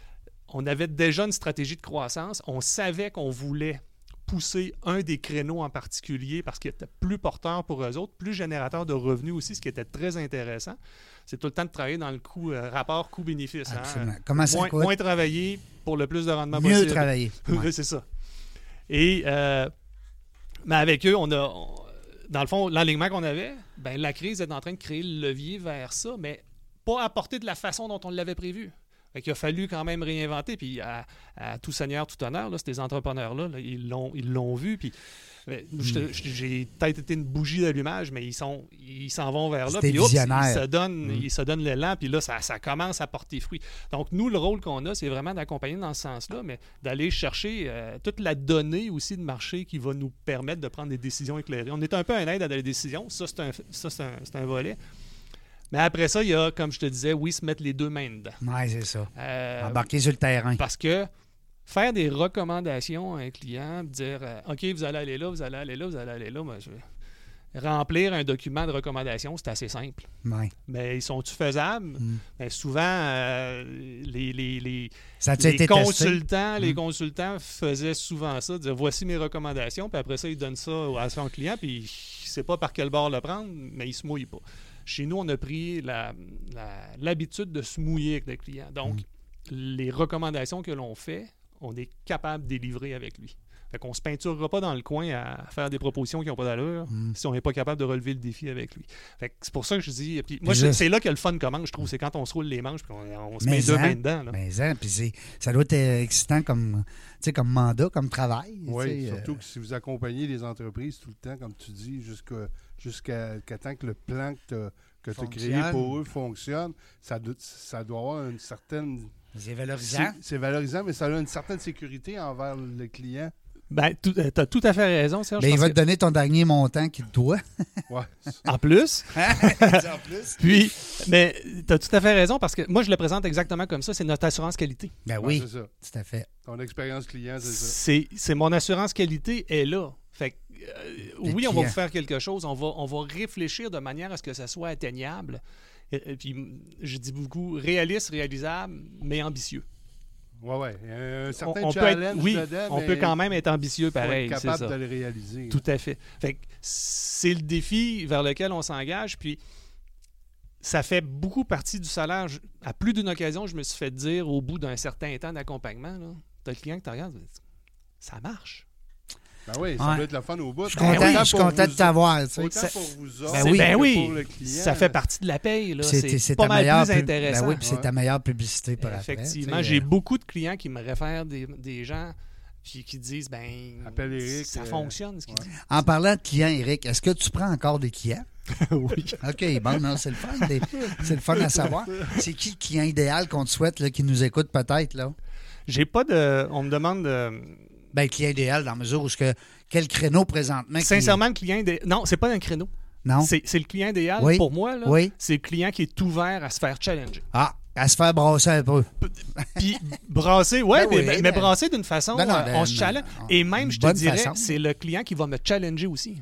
on avait déjà une stratégie de croissance. On savait qu'on voulait pousser un des créneaux en particulier parce qu'il était plus porteur pour eux autres, plus générateur de revenus aussi, ce qui était très intéressant. C'est tout le temps de travailler dans le coût, euh, rapport coût-bénéfice. Hein. Comment ça moins, coûte? moins travailler pour le plus de rendement possible. Mieux travailler. c'est ça. Et euh, mais avec eux, on a, dans le fond, l'alignement qu'on avait, ben, la crise est en train de créer le levier vers ça, mais pas apporté de la façon dont on l'avait prévu. Il a fallu quand même réinventer. Puis à, tout seigneur, tout honneur, là, ces entrepreneurs-là, ils l'ont ils l'ont vu. Puis hmm. j'ai peut-être été une bougie d'allumage, mais ils sont ils s'en vont vers là. Puis ils se donnent, hmm. ils se donnent l'élan, puis là, ça, ça, commence à porter fruit. Donc, nous, le rôle qu'on a, c'est vraiment d'accompagner dans ce sens-là, mais d'aller chercher euh, toute la donnée aussi de marché qui va nous permettre de prendre des décisions éclairées. On est un peu un aide à des décisions. Ça, c'est un, un, un volet. Mais après ça, il y a, comme je te disais, oui, se mettre les deux mains dedans. Oui, c'est ça. Euh, Embarquer sur le terrain. Parce que faire des recommandations à un client, dire euh, OK, vous allez aller là, vous allez aller là, vous allez aller là, moi, je remplir un document de recommandation, c'est assez simple. Mais ils sont-ils faisables? Mm. Ben, souvent, euh, les, les, les, consultants, les mm. consultants faisaient souvent ça, dire voici mes recommandations, puis après ça, ils donnent ça à son client, puis il ne sait pas par quel bord le prendre, mais il ne se mouille pas. Chez nous, on a pris l'habitude de se mouiller avec le client. Donc, mm. les recommandations que l'on fait, on est capable de délivrer avec lui. Fait qu'on se peinturera pas dans le coin à faire des propositions qui n'ont pas d'allure Mm. si on n'est pas capable de relever le défi avec lui. Fait que c'est pour ça que je dis. Puis moi, c'est je- c'est là que le fun commence, je trouve. C'est quand on se roule les manches puis on, on se Mais met deux hein, mains dedans. là. Mais hein, puis c'est- ça doit être excitant comme, tu sais, comme mandat, comme travail. Oui, surtout euh, que si vous accompagnez les entreprises tout le temps, comme tu dis, jusqu'à jusqu'à qu'à temps que le plan que tu as créé pour eux fonctionne, ça doit, ça doit avoir une certaine... c'est valorisant. C'est valorisant, mais ça a une certaine sécurité envers le client. Ben, tu as tout à fait raison, Serge. Mais Ben, il va te donner ton dernier montant qu'il te doit. Ouais. En plus. en plus. Puis, mais tu as tout à fait raison parce que moi, je le présente exactement comme ça. C'est notre assurance qualité. Ben Ouais, oui, c'est ça. tout à fait. Ton expérience client, c'est ça. C'est c'est mon assurance qualité est là. Fait que, euh, oui, on va vous faire quelque chose. On va, on va réfléchir de manière à ce que ça soit atteignable. Et, et puis, je dis beaucoup réaliste, réalisable, mais ambitieux. A un On, certain on peut challenge être, oui, dedans, on peut quand même être ambitieux être pareil. C'est capable ça. de le réaliser. Tout à fait. Fait que c'est le défi vers lequel on s'engage. Puis ça fait beaucoup partie du salaire. Je- À plus d'une occasion, je me suis fait dire au bout d'un certain temps d'accompagnement, tu as le client qui te regarde, ça marche. Ben oui, ça Ouais. doit être le fun au bout. Je suis Ben content, oui. je suis content de t'avoir. tu sais. Autant Ça- pour vous autres Ben C'est- oui. ben que oui, pour le client. ça fait partie de la paye. là. C'est C'est c'est pas ta mal meilleure plus pub- intéressant. Ben oui, puis c'est Ouais. ta meilleure publicité pour. Effectivement, j'ai euh, beaucoup de clients qui me réfèrent des, des gens puis qui disent ben Appelle Eric, ça euh, fonctionne ce qu'il ouais. dit. En parlant de clients, Eric, est-ce que tu prends encore des clients? oui. OK, bon, non, c'est le fun. des- C'est le fun à savoir. C'est qui le client idéal qu'on te souhaite, là, qui nous écoute peut-être, là? J'ai pas de on me demande de Ben, le client idéal, dans la mesure où ce que, quel créneau présentement? qui- sincèrement le client idé- non, c'est pas un créneau. Non? C'est c'est le client idéal Oui. pour moi là. Oui. C'est le client qui est ouvert à se faire challenger. Ah, à se faire brasser un peu. Puis brasser, ouais, Ben mais, oui, mais ben- brasser d'une façon, Ben non, euh, on se ben, challenge. on- Et même, je te dirais, c'est le client qui va me challenger aussi.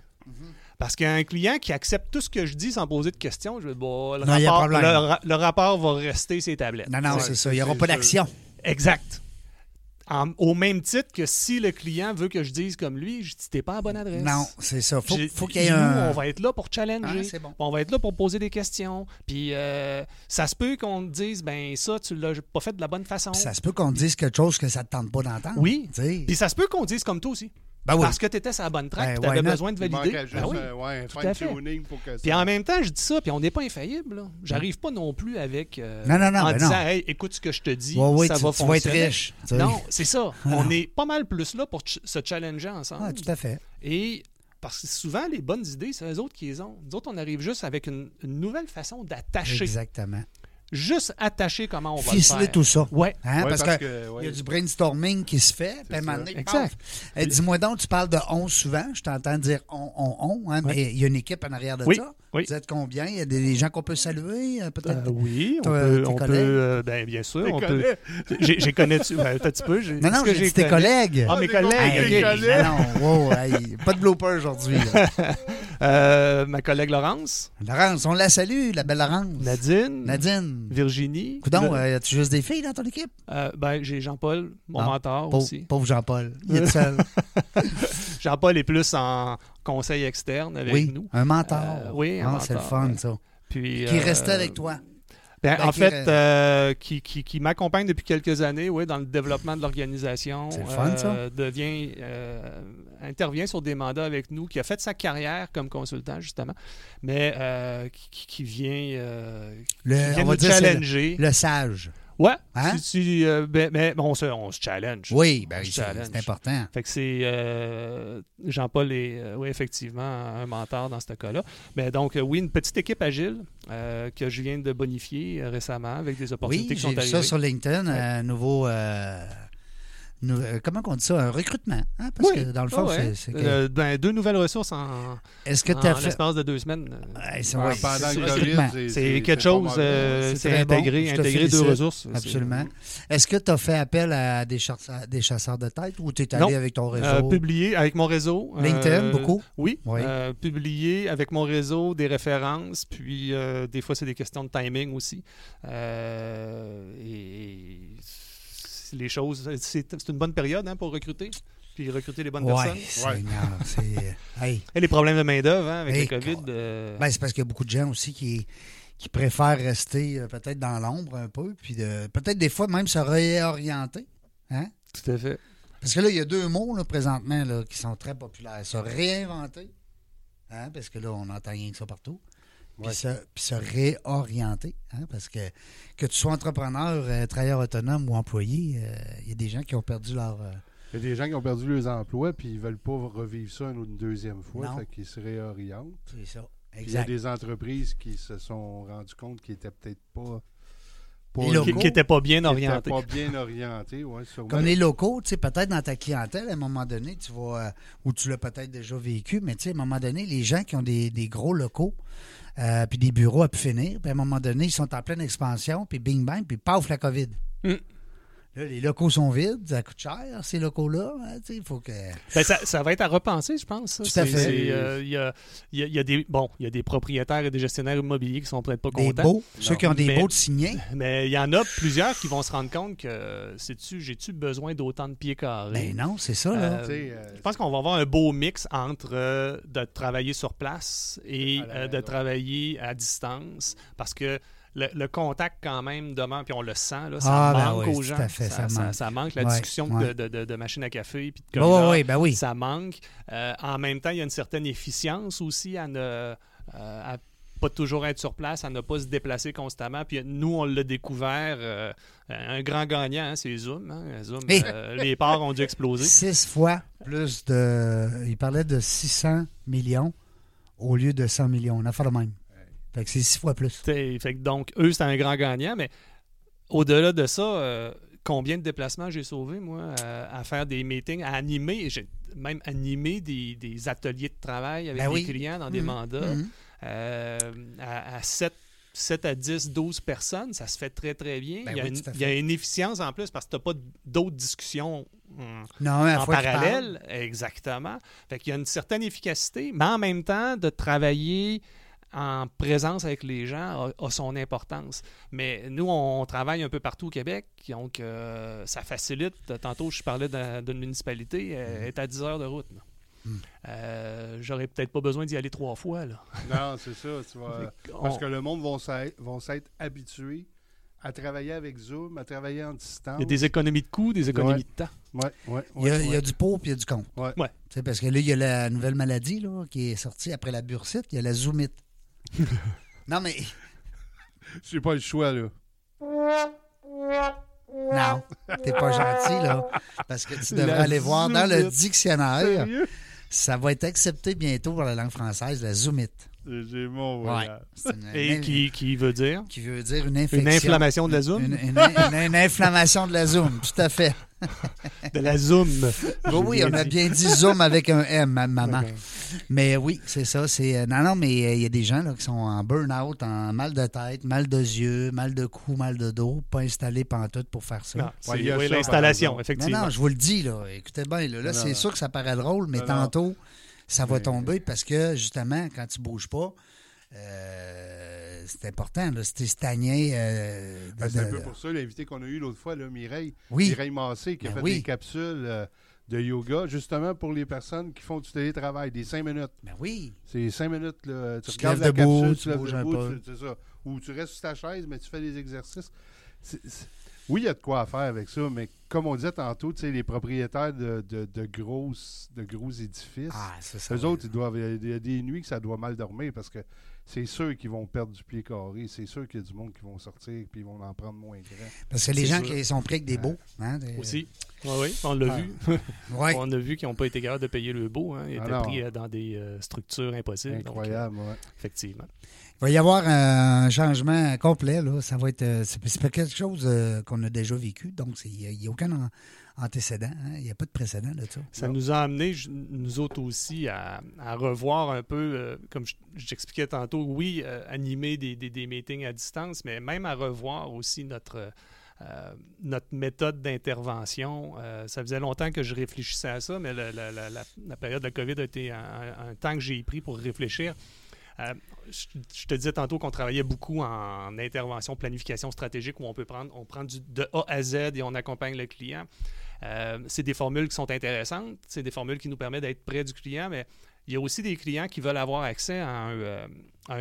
Parce qu'un client qui accepte tout ce que je dis sans poser de questions, je vais bon, le, Non, rapport, le, le rapport va rester ses tablettes. Non, non, c'est ça. Il n'y aura pas d'action. Exact. En- au même titre que si le client veut que je dise comme lui, je dis t'es pas à la bonne adresse. Non, c'est ça. Faut, faut qu'il y ait nous, un. on va être là pour challenger. Ah, bon. On va être là pour poser des questions. Puis euh, ça se peut qu'on te dise ben ça tu l'as pas fait de la bonne façon. Puis ça se peut qu'on te dise quelque chose que ça ne te tente pas d'entendre. Oui. Puis ça se peut qu'on dise comme toi aussi. Ben oui. Parce que tu étais sur la bonne track, Ben, tu avais besoin de valider. juste Ben oui. un, ouais, un Tout à fait. fine-tuning pour que ça... Puis en même temps, je dis ça, puis on n'est pas infaillible. J'arrive pas non plus avec. euh, Non, non, non, En ben disant, non. hey, écoute ce que je te dis, Ouais, ouais, ça tu, va tu vas être fonctionner. riche. tu. Non, c'est ça. Ah on est pas mal plus là pour ch- se challenger ensemble. Ah, tout à fait. Et parce que souvent, les bonnes idées, c'est eux autres qui les ont. Nous autres, on arrive juste avec une, une nouvelle façon d'attacher. Exactement. Juste attacher comment on va le Ficeler faire. tout ça. Ouais. Hein, Ouais, parce, parce que, que, ouais. il y a du brainstorming qui se fait. Puis Exact. paf. Eh, Dis-moi donc, tu parles de on souvent. Je t'entends dire on, on, on. hein, Ouais. Mais il y a une équipe en arrière de Oui, ça. Oui. Vous êtes combien? Il y a des, gens qu'on peut saluer, euh, peut-être? Euh, oui, on Toi, peut. On euh, ben, bien sûr, Tes on peut. J'ai connais-tu. Ben, un petit peu. non, non, j'ai tes connu? collègues. Ah, mes Des collègues. collègues. Hey, collègues. non, wow, hey, pas de blooper aujourd'hui. Euh, ma collègue Laurence, Laurence, on la salue, la belle Laurence. Nadine, Nadine. Virginie. Coudon, Le- euh, as-tu juste des filles dans ton équipe? euh, ben, j'ai Jean-Paul, mon Ah, mentor Pauvre, aussi. pauvre Jean-Paul. Il est seul. Jean-Paul est plus en conseil externe avec oui, nous. un mentor. Euh, oui, un Ah, c'est le fun, ça. Puis, Qui est euh, avec toi. Ben, Ben, en fait, euh, qui, qui, qui m'accompagne depuis quelques années, oui, dans le développement de l'organisation. C'est le fun, ça. Euh, devient, euh, intervient sur des mandats avec nous, qui a fait sa carrière comme consultant, justement, mais qui, vient, Le- qui vient on va nous dire c'est le- challenger. Le sage. Ouais, Hein? si tu, euh, ben, mais bon, on se, on se challenge. Oui, ben, c'est important. Fait que c'est euh, Jean-Paul est euh, oui effectivement un mentor dans ce cas-là. Mais donc oui une petite équipe agile que je viens de bonifier récemment avec des opportunités Oui, qui j'ai sont arrivées. ça sur LinkedIn, Ouais. un nouveau... euh, euh, comment on dit ça? Un recrutement. hein? Parce Oui. que dans le fond, Ah ouais. c'est- que- Euh, ben, deux nouvelles ressources en, Est-ce que en tu as fait... l'espace de deux semaines. Ouais, c'est- Ouais, quelque chose, euh, C'est bon. intégré, intégrer deux ressources. Absolument. Est-ce que tu as fait appel à des chasseurs, des chasseurs de tête ou tu es Non. allé avec ton réseau? Euh, publié avec mon réseau. LinkedIn, euh, beaucoup? Oui. Oui. Euh, publié avec mon réseau, des références, puis euh, des fois, c'est des questions de timing aussi. Euh, et les choses, c'est c'est une bonne période hein, pour recruter, puis recruter les bonnes Ouais, personnes. C'est... Hey. Et les problèmes de main-d'œuvre hein, avec Hey, le COVID. Euh, Ben, c'est parce qu'il y a beaucoup de gens aussi qui, qui préfèrent rester euh, peut-être dans l'ombre un peu, puis de peut-être des fois même se réorienter. Hein? Tout à fait. Parce que là, il y a deux mots là, présentement là, qui sont très populaires. Se réinventer, hein, parce que là, on entend rien que ça partout. Puis, Ouais. se, puis se réorienter, hein, parce que que tu sois entrepreneur, euh, travailleur autonome ou employé, euh, il y a des gens qui ont perdu leur... euh, Il y a des gens qui ont perdu leurs emplois puis ils veulent pas revivre ça une, deuxième fois, Non. fait qu'ils se réorientent. c'est ça. Il y a des entreprises qui se sont rendues compte qu'ils étaient peut-être pas, pas Les Qui locaux. n'était pas bien qui étaient orienté. pas bien orientés, ouais. Comme les locaux, tu sais, peut-être dans ta clientèle, à un moment donné, tu vas, euh, ou tu l'as peut-être déjà vécu, mais tu sais, à un moment donné, les gens qui ont des, des gros locaux, euh, puis des bureaux à pu finir, puis à un moment donné, ils sont en pleine expansion, puis bing bang, puis paf, la COVID. Mm. Là, les locaux sont vides, ça coûte cher, ces locaux-là. hein, il faut que. Ben, ça, ça va être à repenser, je pense. ça. Tout à fait. c'est, euh, Il y, a, il y a- il y a des, bon, il y a des propriétaires et des gestionnaires immobiliers qui sont peut-être pas Des contents. beaux, ceux qui ont des Mais- beaux de signer. Mais il y en a plusieurs qui vont se rendre compte que sais-tu, j'ai-tu besoin d'autant de pieds carrés? Ben non, c'est ça, là. Euh, euh, Je pense qu'on va avoir un beau mix entre euh, de travailler sur place et euh, de travailler à distance parce que le, le contact quand même demeure, puis on le sent, là, ça Ah, ben manque oui, aux tout gens. à fait, ça manque. ça manque. La Ouais, discussion ouais. de, de, de- machine à café puis de oui, ben oui. ça manque. Euh, en même temps, il y a une certaine efficience aussi à ne euh, à pas toujours être sur place, à ne pas se déplacer constamment. Puis nous, on l'a découvert, euh, un grand gagnant, hein, c'est Zoom. hein. Zoom les parts ont dû exploser. Six fois plus de. Il parlait de 600 millions au lieu de 100 millions. On a fait le même. Fait que c'est six fois plus. T'sais, fait que donc, eux, c'est un grand gagnant, mais au-delà de ça, euh, combien de déplacements j'ai sauvé, moi, à, à faire des meetings, à animer, j'ai même animé des, des ateliers de travail avec Ben des oui. clients dans des Mhm. mandats. Mhm. Euh, à, à 7, 7 à 10, 12 personnes, ça se fait très, très bien. Ben il, y a oui, une, tout à il y a une efficience en plus parce que tu n'as pas d'autres discussions hum, Non, en parallèle. Exactement. Fait qu'il y a une certaine efficacité, mais en même temps, de travailler en présence avec les gens a, a son importance. Mais nous, on travaille un peu partout au Québec, donc euh, ça facilite. Tantôt, je parlais d'un- d'une municipalité, elle est à 10 heures de route. là. Mm. Euh, J'aurais peut-être pas besoin d'y aller trois fois. Là. non, c'est ça. tu vas- Parce que le monde vont s'être habitués à travailler avec Zoom, à travailler en distance. Il y a des économies de coûts, des économies Ouais. de temps. Ouais, ouais, Il y, a, ouais, il y a du pour puis il y a du contre. Ouais. Ouais. Tu sais, Parce que là, il y a la nouvelle maladie là, qui est sortie après la bursite. Il y a la zoomite. Non, mais. J'ai pas le choix, là. Non, t'es pas gentil, là. Parce que tu devrais La aller voir dans le dictionnaire. Sérieux? Ça va être accepté bientôt pour la langue française, la zoomite. J'ai mon Ouais. une- Et une- qui, qui veut dire? Qui veut dire une infection. une inflammation de la zoom? Une, une- une- une inflammation de la zoom, tout à fait. De la zoom. Oui, oui, on a bien dit zoom avec un M, ma- maman. Mais oui, c'est ça. C'est euh, non, non, mais euh, il y a des gens là, qui sont en burn-out, en mal de tête, mal de yeux, mal de cou, mal de dos, pas installés pantoute pour faire ça. Non, c'est Ouais, il y a oui, ça, l'installation, exemple. Non, effectivement. non, je vous le dis, là. Écoutez bien, là, là c'est sûr que ça paraît drôle, mais Non, non. tantôt, ça va tomber parce que, justement, quand tu bouges pas, euh, c'est important, là. C'était stagné. euh, Ben, c'est un peu pour ça l'invité qu'on a eu l'autre fois, là, Mireille. Oui. Mireille Massé, qui a Ben fait oui. des capsules euh, de yoga, justement pour les personnes qui font du télétravail, des cinq minutes. Ben oui. C'est cinq minutes, là, tu, Tu regardes la debout, capsule, tu tu lèves bouges un debout, peu. tu- c'est ça. Ou tu restes sur ta chaise, mais tu fais des exercices. Oui, il y a de quoi à faire avec ça, mais comme on disait tantôt, tu sais, les propriétaires de, de, de grosses, de gros édifices, Ah, ça. eux autres, ils doivent, il y a des nuits que ça doit mal dormir parce que c'est sûr qu'ils vont perdre du pied carré. C'est sûr qu'il y a du monde qui vont sortir puis ils vont en prendre moins grand. Parce que les gens sûr. qui sont pris avec des beaux. Hein, des- Aussi. Oui, oui, on l'a Ah. vu. Ouais. On a vu qu'ils n'ont pas été capables de payer le beau. Hein. Ils Ah étaient pris euh, dans des euh, structures impossibles. donc, Incroyable, ouais. euh, effectivement. Va y avoir un changement complet. Là. Ça va être. euh, C'est quelque chose euh, qu'on a déjà vécu. Donc, il n'y a, aucun an- antécédent. hein. Il n'y a pas de précédent de ça. Ça nous a amené, nous autres aussi, à, revoir un peu, euh, comme je, je t'expliquais tantôt, oui, animer des, des- meetings à distance, mais même à revoir aussi notre, notre méthode d'intervention. Ça faisait longtemps que je réfléchissais à ça, mais la, période de la COVID a été un temps que j'ai pris pour réfléchir. Euh, je, te disais tantôt qu'on travaillait beaucoup en intervention, planification stratégique, où on peut prendre, on prend de A à Z et on accompagne le client. Euh, c'est des formules qui sont intéressantes, c'est des formules qui nous permettent d'être près du client, mais il y a aussi des clients qui veulent avoir accès à un, euh,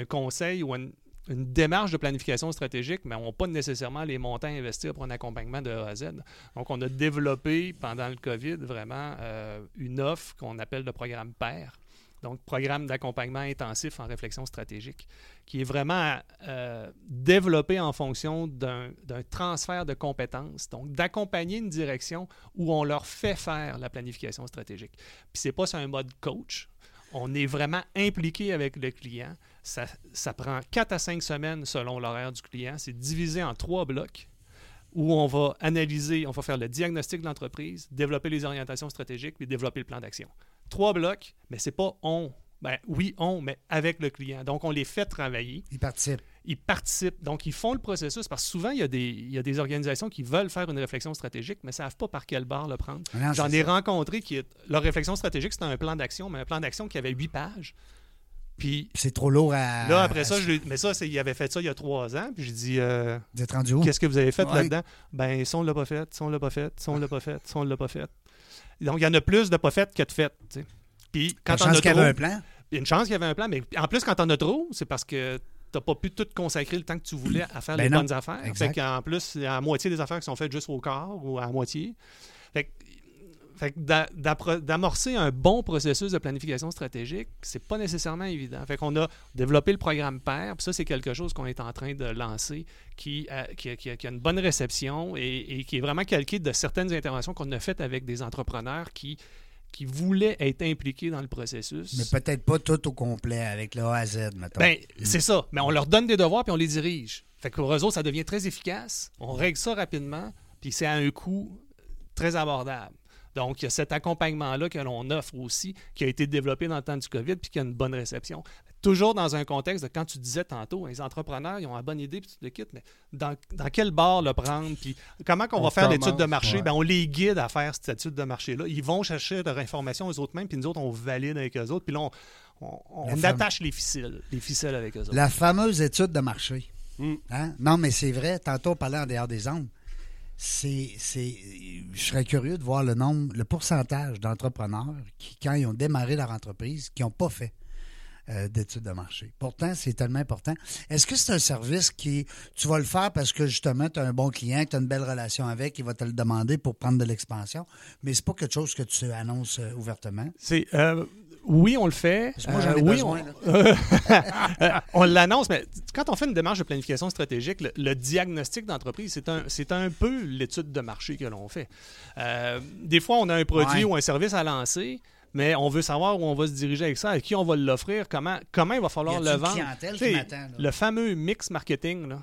conseil ou à une, démarche de planification stratégique, mais n'ont pas nécessairement les montants à investir pour un accompagnement de A à Z. Donc, on a développé pendant le COVID vraiment euh, une offre qu'on appelle le programme PAIR. Donc, programme d'accompagnement intensif en réflexion stratégique, qui est vraiment euh, développé en fonction d'un transfert de compétences, donc d'accompagner une direction où on leur fait faire la planification stratégique. Puis, ce n'est pas sur un mode coach, on est vraiment impliqué avec le client. Ça, prend 4 à 5 semaines selon l'horaire du client. C'est divisé en trois blocs où on va analyser, on va faire le diagnostic de l'entreprise, développer les orientations stratégiques puis développer le plan d'action. Trois blocs, mais c'est pas on. Ben, oui, on, mais avec le client. Donc, on les fait travailler. Ils participent. Ils participent. Donc, ils font le processus parce que souvent, il y, a des, il y a des organisations qui veulent faire une réflexion stratégique, mais ne savent pas par quelle barre le prendre. J'en ai rencontré qui. Leur réflexion stratégique, c'était un plan d'action, mais un plan d'action qui avait huit pages. Puis. C'est trop lourd à. Là, après ça, je, mais ça, il avait fait ça il y a trois ans. Puis j'ai dit. Euh, vous êtes rendu où? Qu'est-ce que vous avez fait là-dedans? Ben, ça, on l'a pas fait, ça, on l'a pas fait, ça, on l'a pas fait, ça, on l'a pas fait. Donc, il y en a plus de pas fait que de fait. Puis, quand on a qu'il y avait un plan? Il y a une chance qu'il y avait un plan, mais en plus, quand on a trop, c'est parce que tu n'as pas pu tout consacrer le temps que tu voulais à faire ben les bonnes affaires. Exact. Fait qu'en plus, il y a la moitié des affaires qui sont faites juste au corps ou à moitié. Fait d'amorcer un bon processus de planification stratégique, c'est pas nécessairement évident. Fait qu'on a développé le programme PAIR, puis ça, c'est quelque chose qu'on est en train de lancer qui, a, une bonne réception et, et, qui est vraiment calqué de certaines interventions qu'on a faites avec des entrepreneurs qui qui voulaient être impliqués dans le processus. Mais peut-être pas tout au complet avec le A à Z, maintenant. Ben, c'est ça. Mais on leur donne des devoirs puis on les dirige. Fait que réseau, ça devient très efficace. On règle ça rapidement, puis c'est à un coût très abordable. Donc, il y a cet accompagnement-là que l'on offre aussi, qui a été développé dans le temps du COVID, puis qui a une bonne réception. Toujours dans un contexte de quand tu disais tantôt, les entrepreneurs, ils ont la bonne idée, puis tu te quittes, mais dans, dans quel bar le prendre, puis comment qu'on va faire l'étude de marché? Ben, on les guide à faire cette étude de marché-là. Ils vont chercher leur information aux autres mêmes, puis nous autres, on valide avec eux autres, puis là, on, attache les ficelles, les ficelles avec eux autres. La fameuse étude de marché. Hmm. Hein? Non, mais c'est vrai, tantôt on parlait en dehors des ondes c'est, je serais curieux de voir le nombre, le pourcentage d'entrepreneurs qui, quand ils ont démarré leur entreprise, qui n'ont pas fait euh, d'études de marché. Pourtant, c'est tellement important. Est-ce que c'est un service qui, tu vas le faire parce que justement, tu as un bon client, tu as une belle relation avec, il va te le demander pour prendre de l'expansion, mais c'est pas quelque chose que tu annonces euh, ouvertement? C'est, euh, oui, on le fait. moi, j'en ai euh, besoin. On, l'annonce, mais quand on fait une démarche de planification stratégique, le, diagnostic d'entreprise, c'est un, c'est un peu l'étude de marché que l'on fait. Euh, des fois, on a un produit ou un service à lancer mais on veut savoir où on va se diriger avec ça, à qui on va l'offrir, comment, comment il va falloir le vendre. le fameux mix marketing. Là.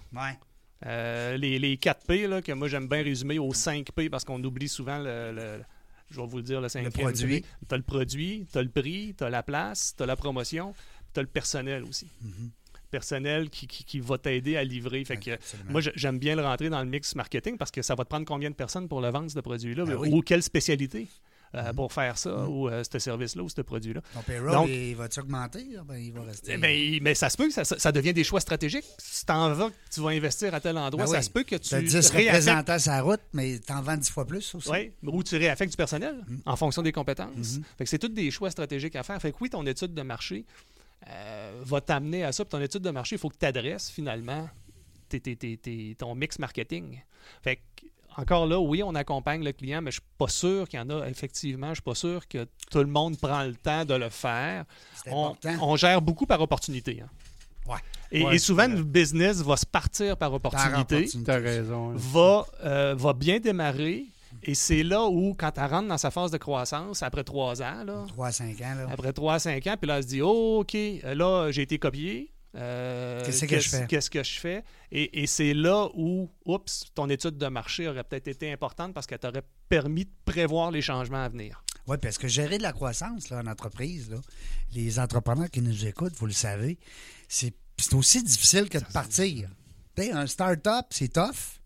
Euh, les, les, 4 P là, que moi j'aime bien résumer aux 5 P parce qu'on oublie souvent le je vais vous le dire, le cinquième. Le produit. Tu as le produit, tu as le prix, tu as la place, tu as la promotion, tu as le personnel aussi. Mm-hmm. Personnel qui, qui, va t'aider à livrer. Fait que, moi, j'aime bien le rentrer dans le mix marketing parce que ça va te prendre combien de personnes pour le vendre, ce produit-là, ben ou quelle spécialité? Euh, mm-hmm. pour faire ça, mm-hmm. ou euh, ce service-là, ou ce produit-là. Ton payroll, il va-tu augmenter? Ben, il va rester... Eh ben, mais ça se peut que ça, devient des choix stratégiques. Si tu en vas, tu vas investir à tel endroit, ben ça se peut que tu. Tu as 10 représentants sur la route, mais tu en vends 10 fois plus aussi. Oui, ou tu réaffectes du personnel mm. en fonction des compétences. C'est tous des choix stratégiques à faire. Fait que oui, ton étude de marché euh, va t'amener à ça. Puis ton étude de marché, il faut que tu adresses finalement ton mix marketing. Fait que encore là, oui, on accompagne le client, mais je ne suis pas sûr qu'il y en a, effectivement, je ne suis pas sûr que tout le monde prend le temps de le faire. On, on, gère beaucoup par opportunité. Hein. Ouais. Et, souvent, le business va se partir par opportunité. Tu as raison. Va, euh, va bien démarrer. Et c'est là où, quand tu rentres dans sa phase de croissance, après trois ans, là, 3 à 5 ans, là. après 3 à 5 ans, puis là, elle se dit oh, OK, là, j'ai été copié, euh, qu'est-ce que je fais? Qu'est-ce que je fais? Et, c'est là où, oups, ton étude de marché aurait peut-être été importante parce qu'elle t'aurait permis de prévoir les changements à venir. Oui, parce que gérer de la croissance là, en entreprise, les entrepreneurs qui nous écoutent, vous le savez, c'est aussi difficile que de partir. un start-up, c'est tough,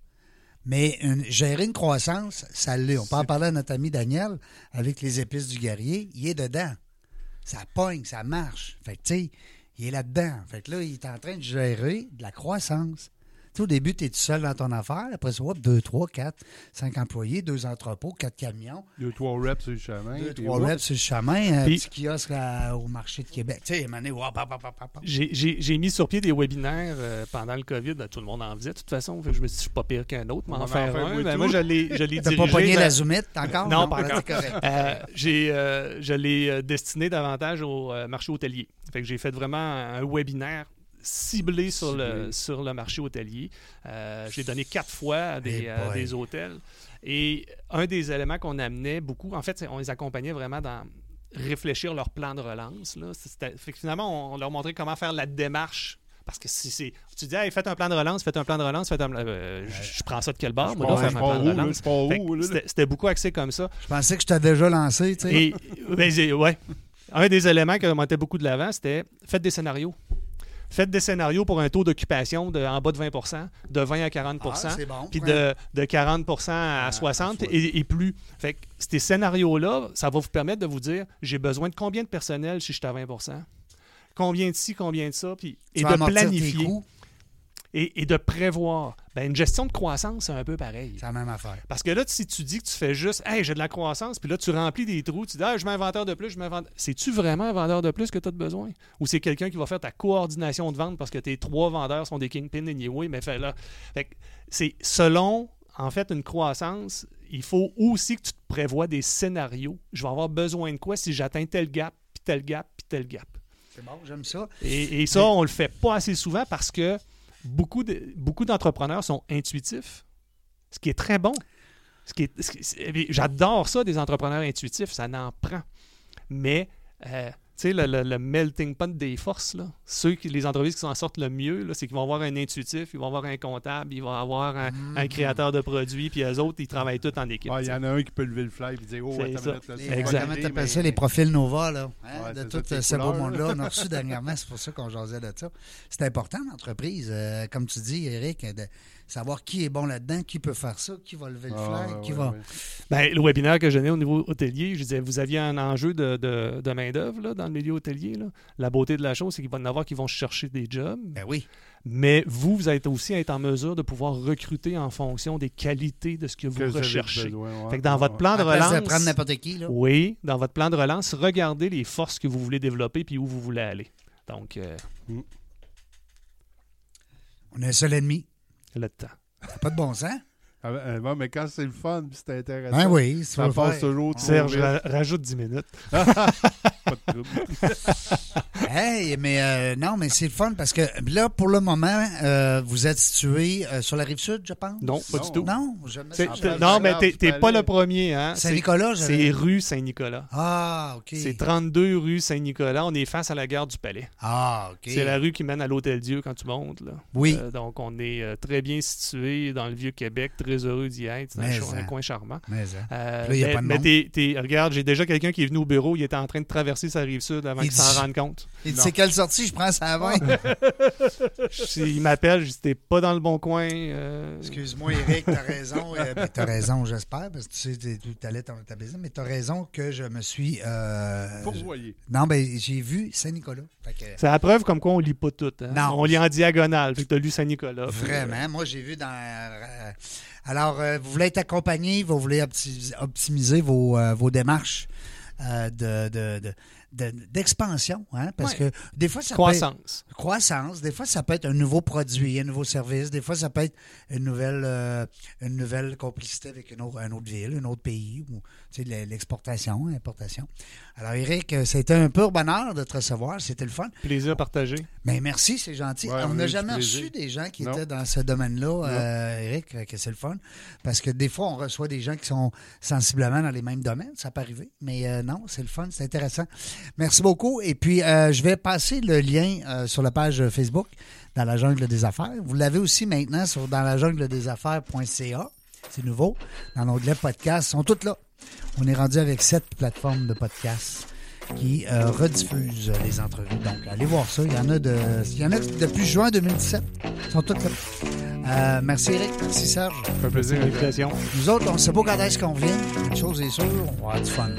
mais gérer une croissance, ça l'est. On peut en parler à notre ami Daniel avec les épices du guerrier. Il est dedans. Ça pogne, ça marche. Fait que, tu sais, il est là-dedans. Fait que là, il est en train de gérer de la croissance. Au début, tu es tout seul dans ton affaire. Après ça, hop, 2, 3, 4, 5 employés, deux entrepôts, quatre camions. Deux, trois reps sur le chemin. Deux, puis trois hop. reps sur le chemin. Un Puis- petit kiosque à- au marché de Québec. Tu sais, hop. J'ai- J'ai j'ai mis sur pied des webinaires euh, pendant le COVID. Ben, tout le monde en faisait, de toute façon. Fait que je me suis dit, je suis pas pire qu'un autre, mais On en en faire fait un. un Ben, moi, je l'ai je l'ai T'as dirigé. pas pogné la zoomite encore? Non, pas là, encore. c'est correct. Euh, j'ai, euh, je l'ai euh, destiné davantage au marché hôtelier. Fait que j'ai fait vraiment un webinaire ciblé sur, le, sur le marché hôtelier. Euh, j'ai donné quatre fois à des, Eh à boy. des hôtels. Et un des éléments qu'on amenait beaucoup, en fait, c'est- on les accompagnait vraiment dans réfléchir leur plan de relance. Là. Fait que finalement, on, leur montrait comment faire la démarche. Parce que si c'est. Tu dis, hey, faites un plan de relance, faites un plan de relance, faites un. euh, je, je prends ça de quel bord, Je moi, faire je un plan de relance. Que? C'était beaucoup axé comme ça. Je pensais que je t'avais déjà lancé, tu sais. Et ben, ouais. un des éléments qui remontait beaucoup de l'avant, c'était faites des scénarios. Faites des scénarios pour un taux d'occupation de en bas de 20% de 20 à 40 Ah, c'est bon. puis de, de 40 à à 60 60. et, et plus. Fait que ces scénarios-là, ça va vous permettre de vous dire j'ai besoin de combien de personnel si je suis à 20% Combien de ci, combien de ça, puis, et de tes planifier coûts, et, et de prévoir. Ben, une gestion de croissance, c'est un peu pareil. C'est la même affaire. Parce que là, si tu dis que tu fais juste, hey, j'ai de la croissance, puis là, tu remplis des trous, tu dis, ah, je mets un vendeur de plus, je mets un vendeur. C'est-tu vraiment un vendeur de plus que tu as besoin? Ou c'est quelqu'un qui va faire ta coordination de vente parce que tes trois vendeurs sont des kingpins anyway, mais fait là. Fait que c'est selon, en fait, une croissance, il faut aussi que tu te prévois des scénarios. Je vais avoir besoin de quoi si j'atteins tel gap, puis tel gap, puis tel gap? C'est bon, j'aime ça. Et, et ça, on le fait pas assez souvent parce que beaucoup de- beaucoup d'entrepreneurs sont intuitifs, ce qui est très bon. Ce qui est- c'est- J'adore ça, des entrepreneurs intuitifs, ça n'en prend. Mais, euh, sais, le, le- le melting pot des forces, là, ceux qui, les entreprises qui s'en sortent le mieux, là, c'est qu'ils vont avoir un intuitif, ils vont avoir un comptable, ils vont avoir un, Mm. un créateur de produits, puis eux autres, ils travaillent tous en équipe. Il y en a un qui peut lever le fly et dire Oh, attends ça. là, Les, Comment t'appelles mais- ça, les profils Nova, là? hein, Ouais, de tout ce beau monde-là. là. On a reçu dernièrement, c'est pour ça qu'on jasait de ça. C'est important, l'entreprise, euh, comme tu dis, Eric, de savoir qui est bon là-dedans, qui peut faire ça, qui va lever le Ah, flag, ouais, qui ouais, va... ouais. Ben, le webinaire que je donnais au niveau hôtelier, je disais, vous aviez un enjeu de, de, de main-d'œuvre là, dans le milieu hôtelier. là. La beauté de la chose, c'est qu'il va y en avoir qui vont chercher des jobs. Ben oui. Mais vous, vous êtes aussi à être en mesure de pouvoir recruter en fonction des qualités de ce que vous Que recherchez. besoin, ouais. Fait que dans Ouais, votre ouais. plan de relance. de prendre n'importe qui, là. Oui, dans votre plan de relance, regardez les forces que vous voulez développer puis où vous voulez aller. Donc, euh, On a un seul ennemi. le temps. Pas de bon sens. Ah, euh, bon, mais quand c'est le fun puis c'est intéressant, Ben oui, ça passe toujours trop Serge, ra- rajoute 10 minutes. Pas de trouble. Hey, mais euh, non, mais c'est le fun parce que là, pour le moment, euh, vous êtes situé euh, sur la rive sud, je pense? Non, pas Non. du tout. Non, Ah, non, ben, mais t'es pas aller. le premier. Hein? Saint-Nicolas, C'est rue Saint-Nicolas. Ah, OK. C'est 32 rue Saint-Nicolas. On est face à la gare du Palais. Ah, OK. C'est la rue qui mène à l'Hôtel Dieu quand tu montes. Là. Oui. Euh, donc, on est euh, très bien situé dans le Vieux-Québec. Très heureux d'y être. C'est un, hein. coin charmant. Mais, hein. Euh, Là, y a mais pas de mais monde. t'es- t'es- regarde, j'ai déjà quelqu'un qui est venu au bureau. Il était en train de traverser sa rive sud avant Il qu'il s'en rende compte. Il dit, c'est quelle sortie? Je prends ça avant? Il m'appelle, je dis T'es pas dans le bon coin. euh, Excuse-moi, Eric, t'as raison. Euh, ben, t'as raison, j'espère, parce que tu sais, t'es- tu allais dans ta business, mais t'as raison que je me suis. euh, voyer. Non, ben, j'ai vu Saint-Nicolas. Que, C'est la preuve comme quoi on lit pas tout. hein. Non. On lit en diagonale. Fait que t'as lu Saint-Nicolas. Vraiment. Moi, j'ai vu dans. Alors, euh, vous voulez être accompagné, vous voulez opti- optimiser vos, euh, démarches euh, de- de- d'expansion, hein, parce Ouais. que des fois, ça peut être- Croissance. croissance. Des fois, ça peut être un nouveau produit, un nouveau service. Des fois, ça peut être une nouvelle, euh, une nouvelle complicité avec une autre, une autre ville, un autre pays, ou tu sais, l'e- l'exportation, l'importation. Alors, Eric, euh, c'était un pur bonheur de te recevoir. C'était le fun. Plaisir partagé. Mais merci, c'est gentil. Ouais, on n'a jamais reçu des gens qui Non. étaient dans ce domaine-là, euh, Eric, fait que c'est le fun. Parce que des fois, on reçoit des gens qui sont sensiblement dans les mêmes domaines. Ça peut arriver. Mais euh, non, c'est le fun, c'est intéressant. Merci beaucoup. Et puis, euh, je vais passer le lien euh, sur la page Facebook dans la jungle des affaires. Vous l'avez aussi maintenant sur dans la jungle des affaires.ca. C'est nouveau. Dans l'onglet podcast, ils sont toutes là. On est rendu avec sept plateformes de podcasts qui euh, rediffusent les entrevues. Donc, allez voir ça. Il y en a, de, il y en a depuis juin 2017. Ils sont toutes là. Euh, merci Eric, merci Serge. Ça fait plaisir, l'invitation. Nous autres, on ne sait pas quand est-ce qu'on vient. Une chose est sûre, on va avoir du fun.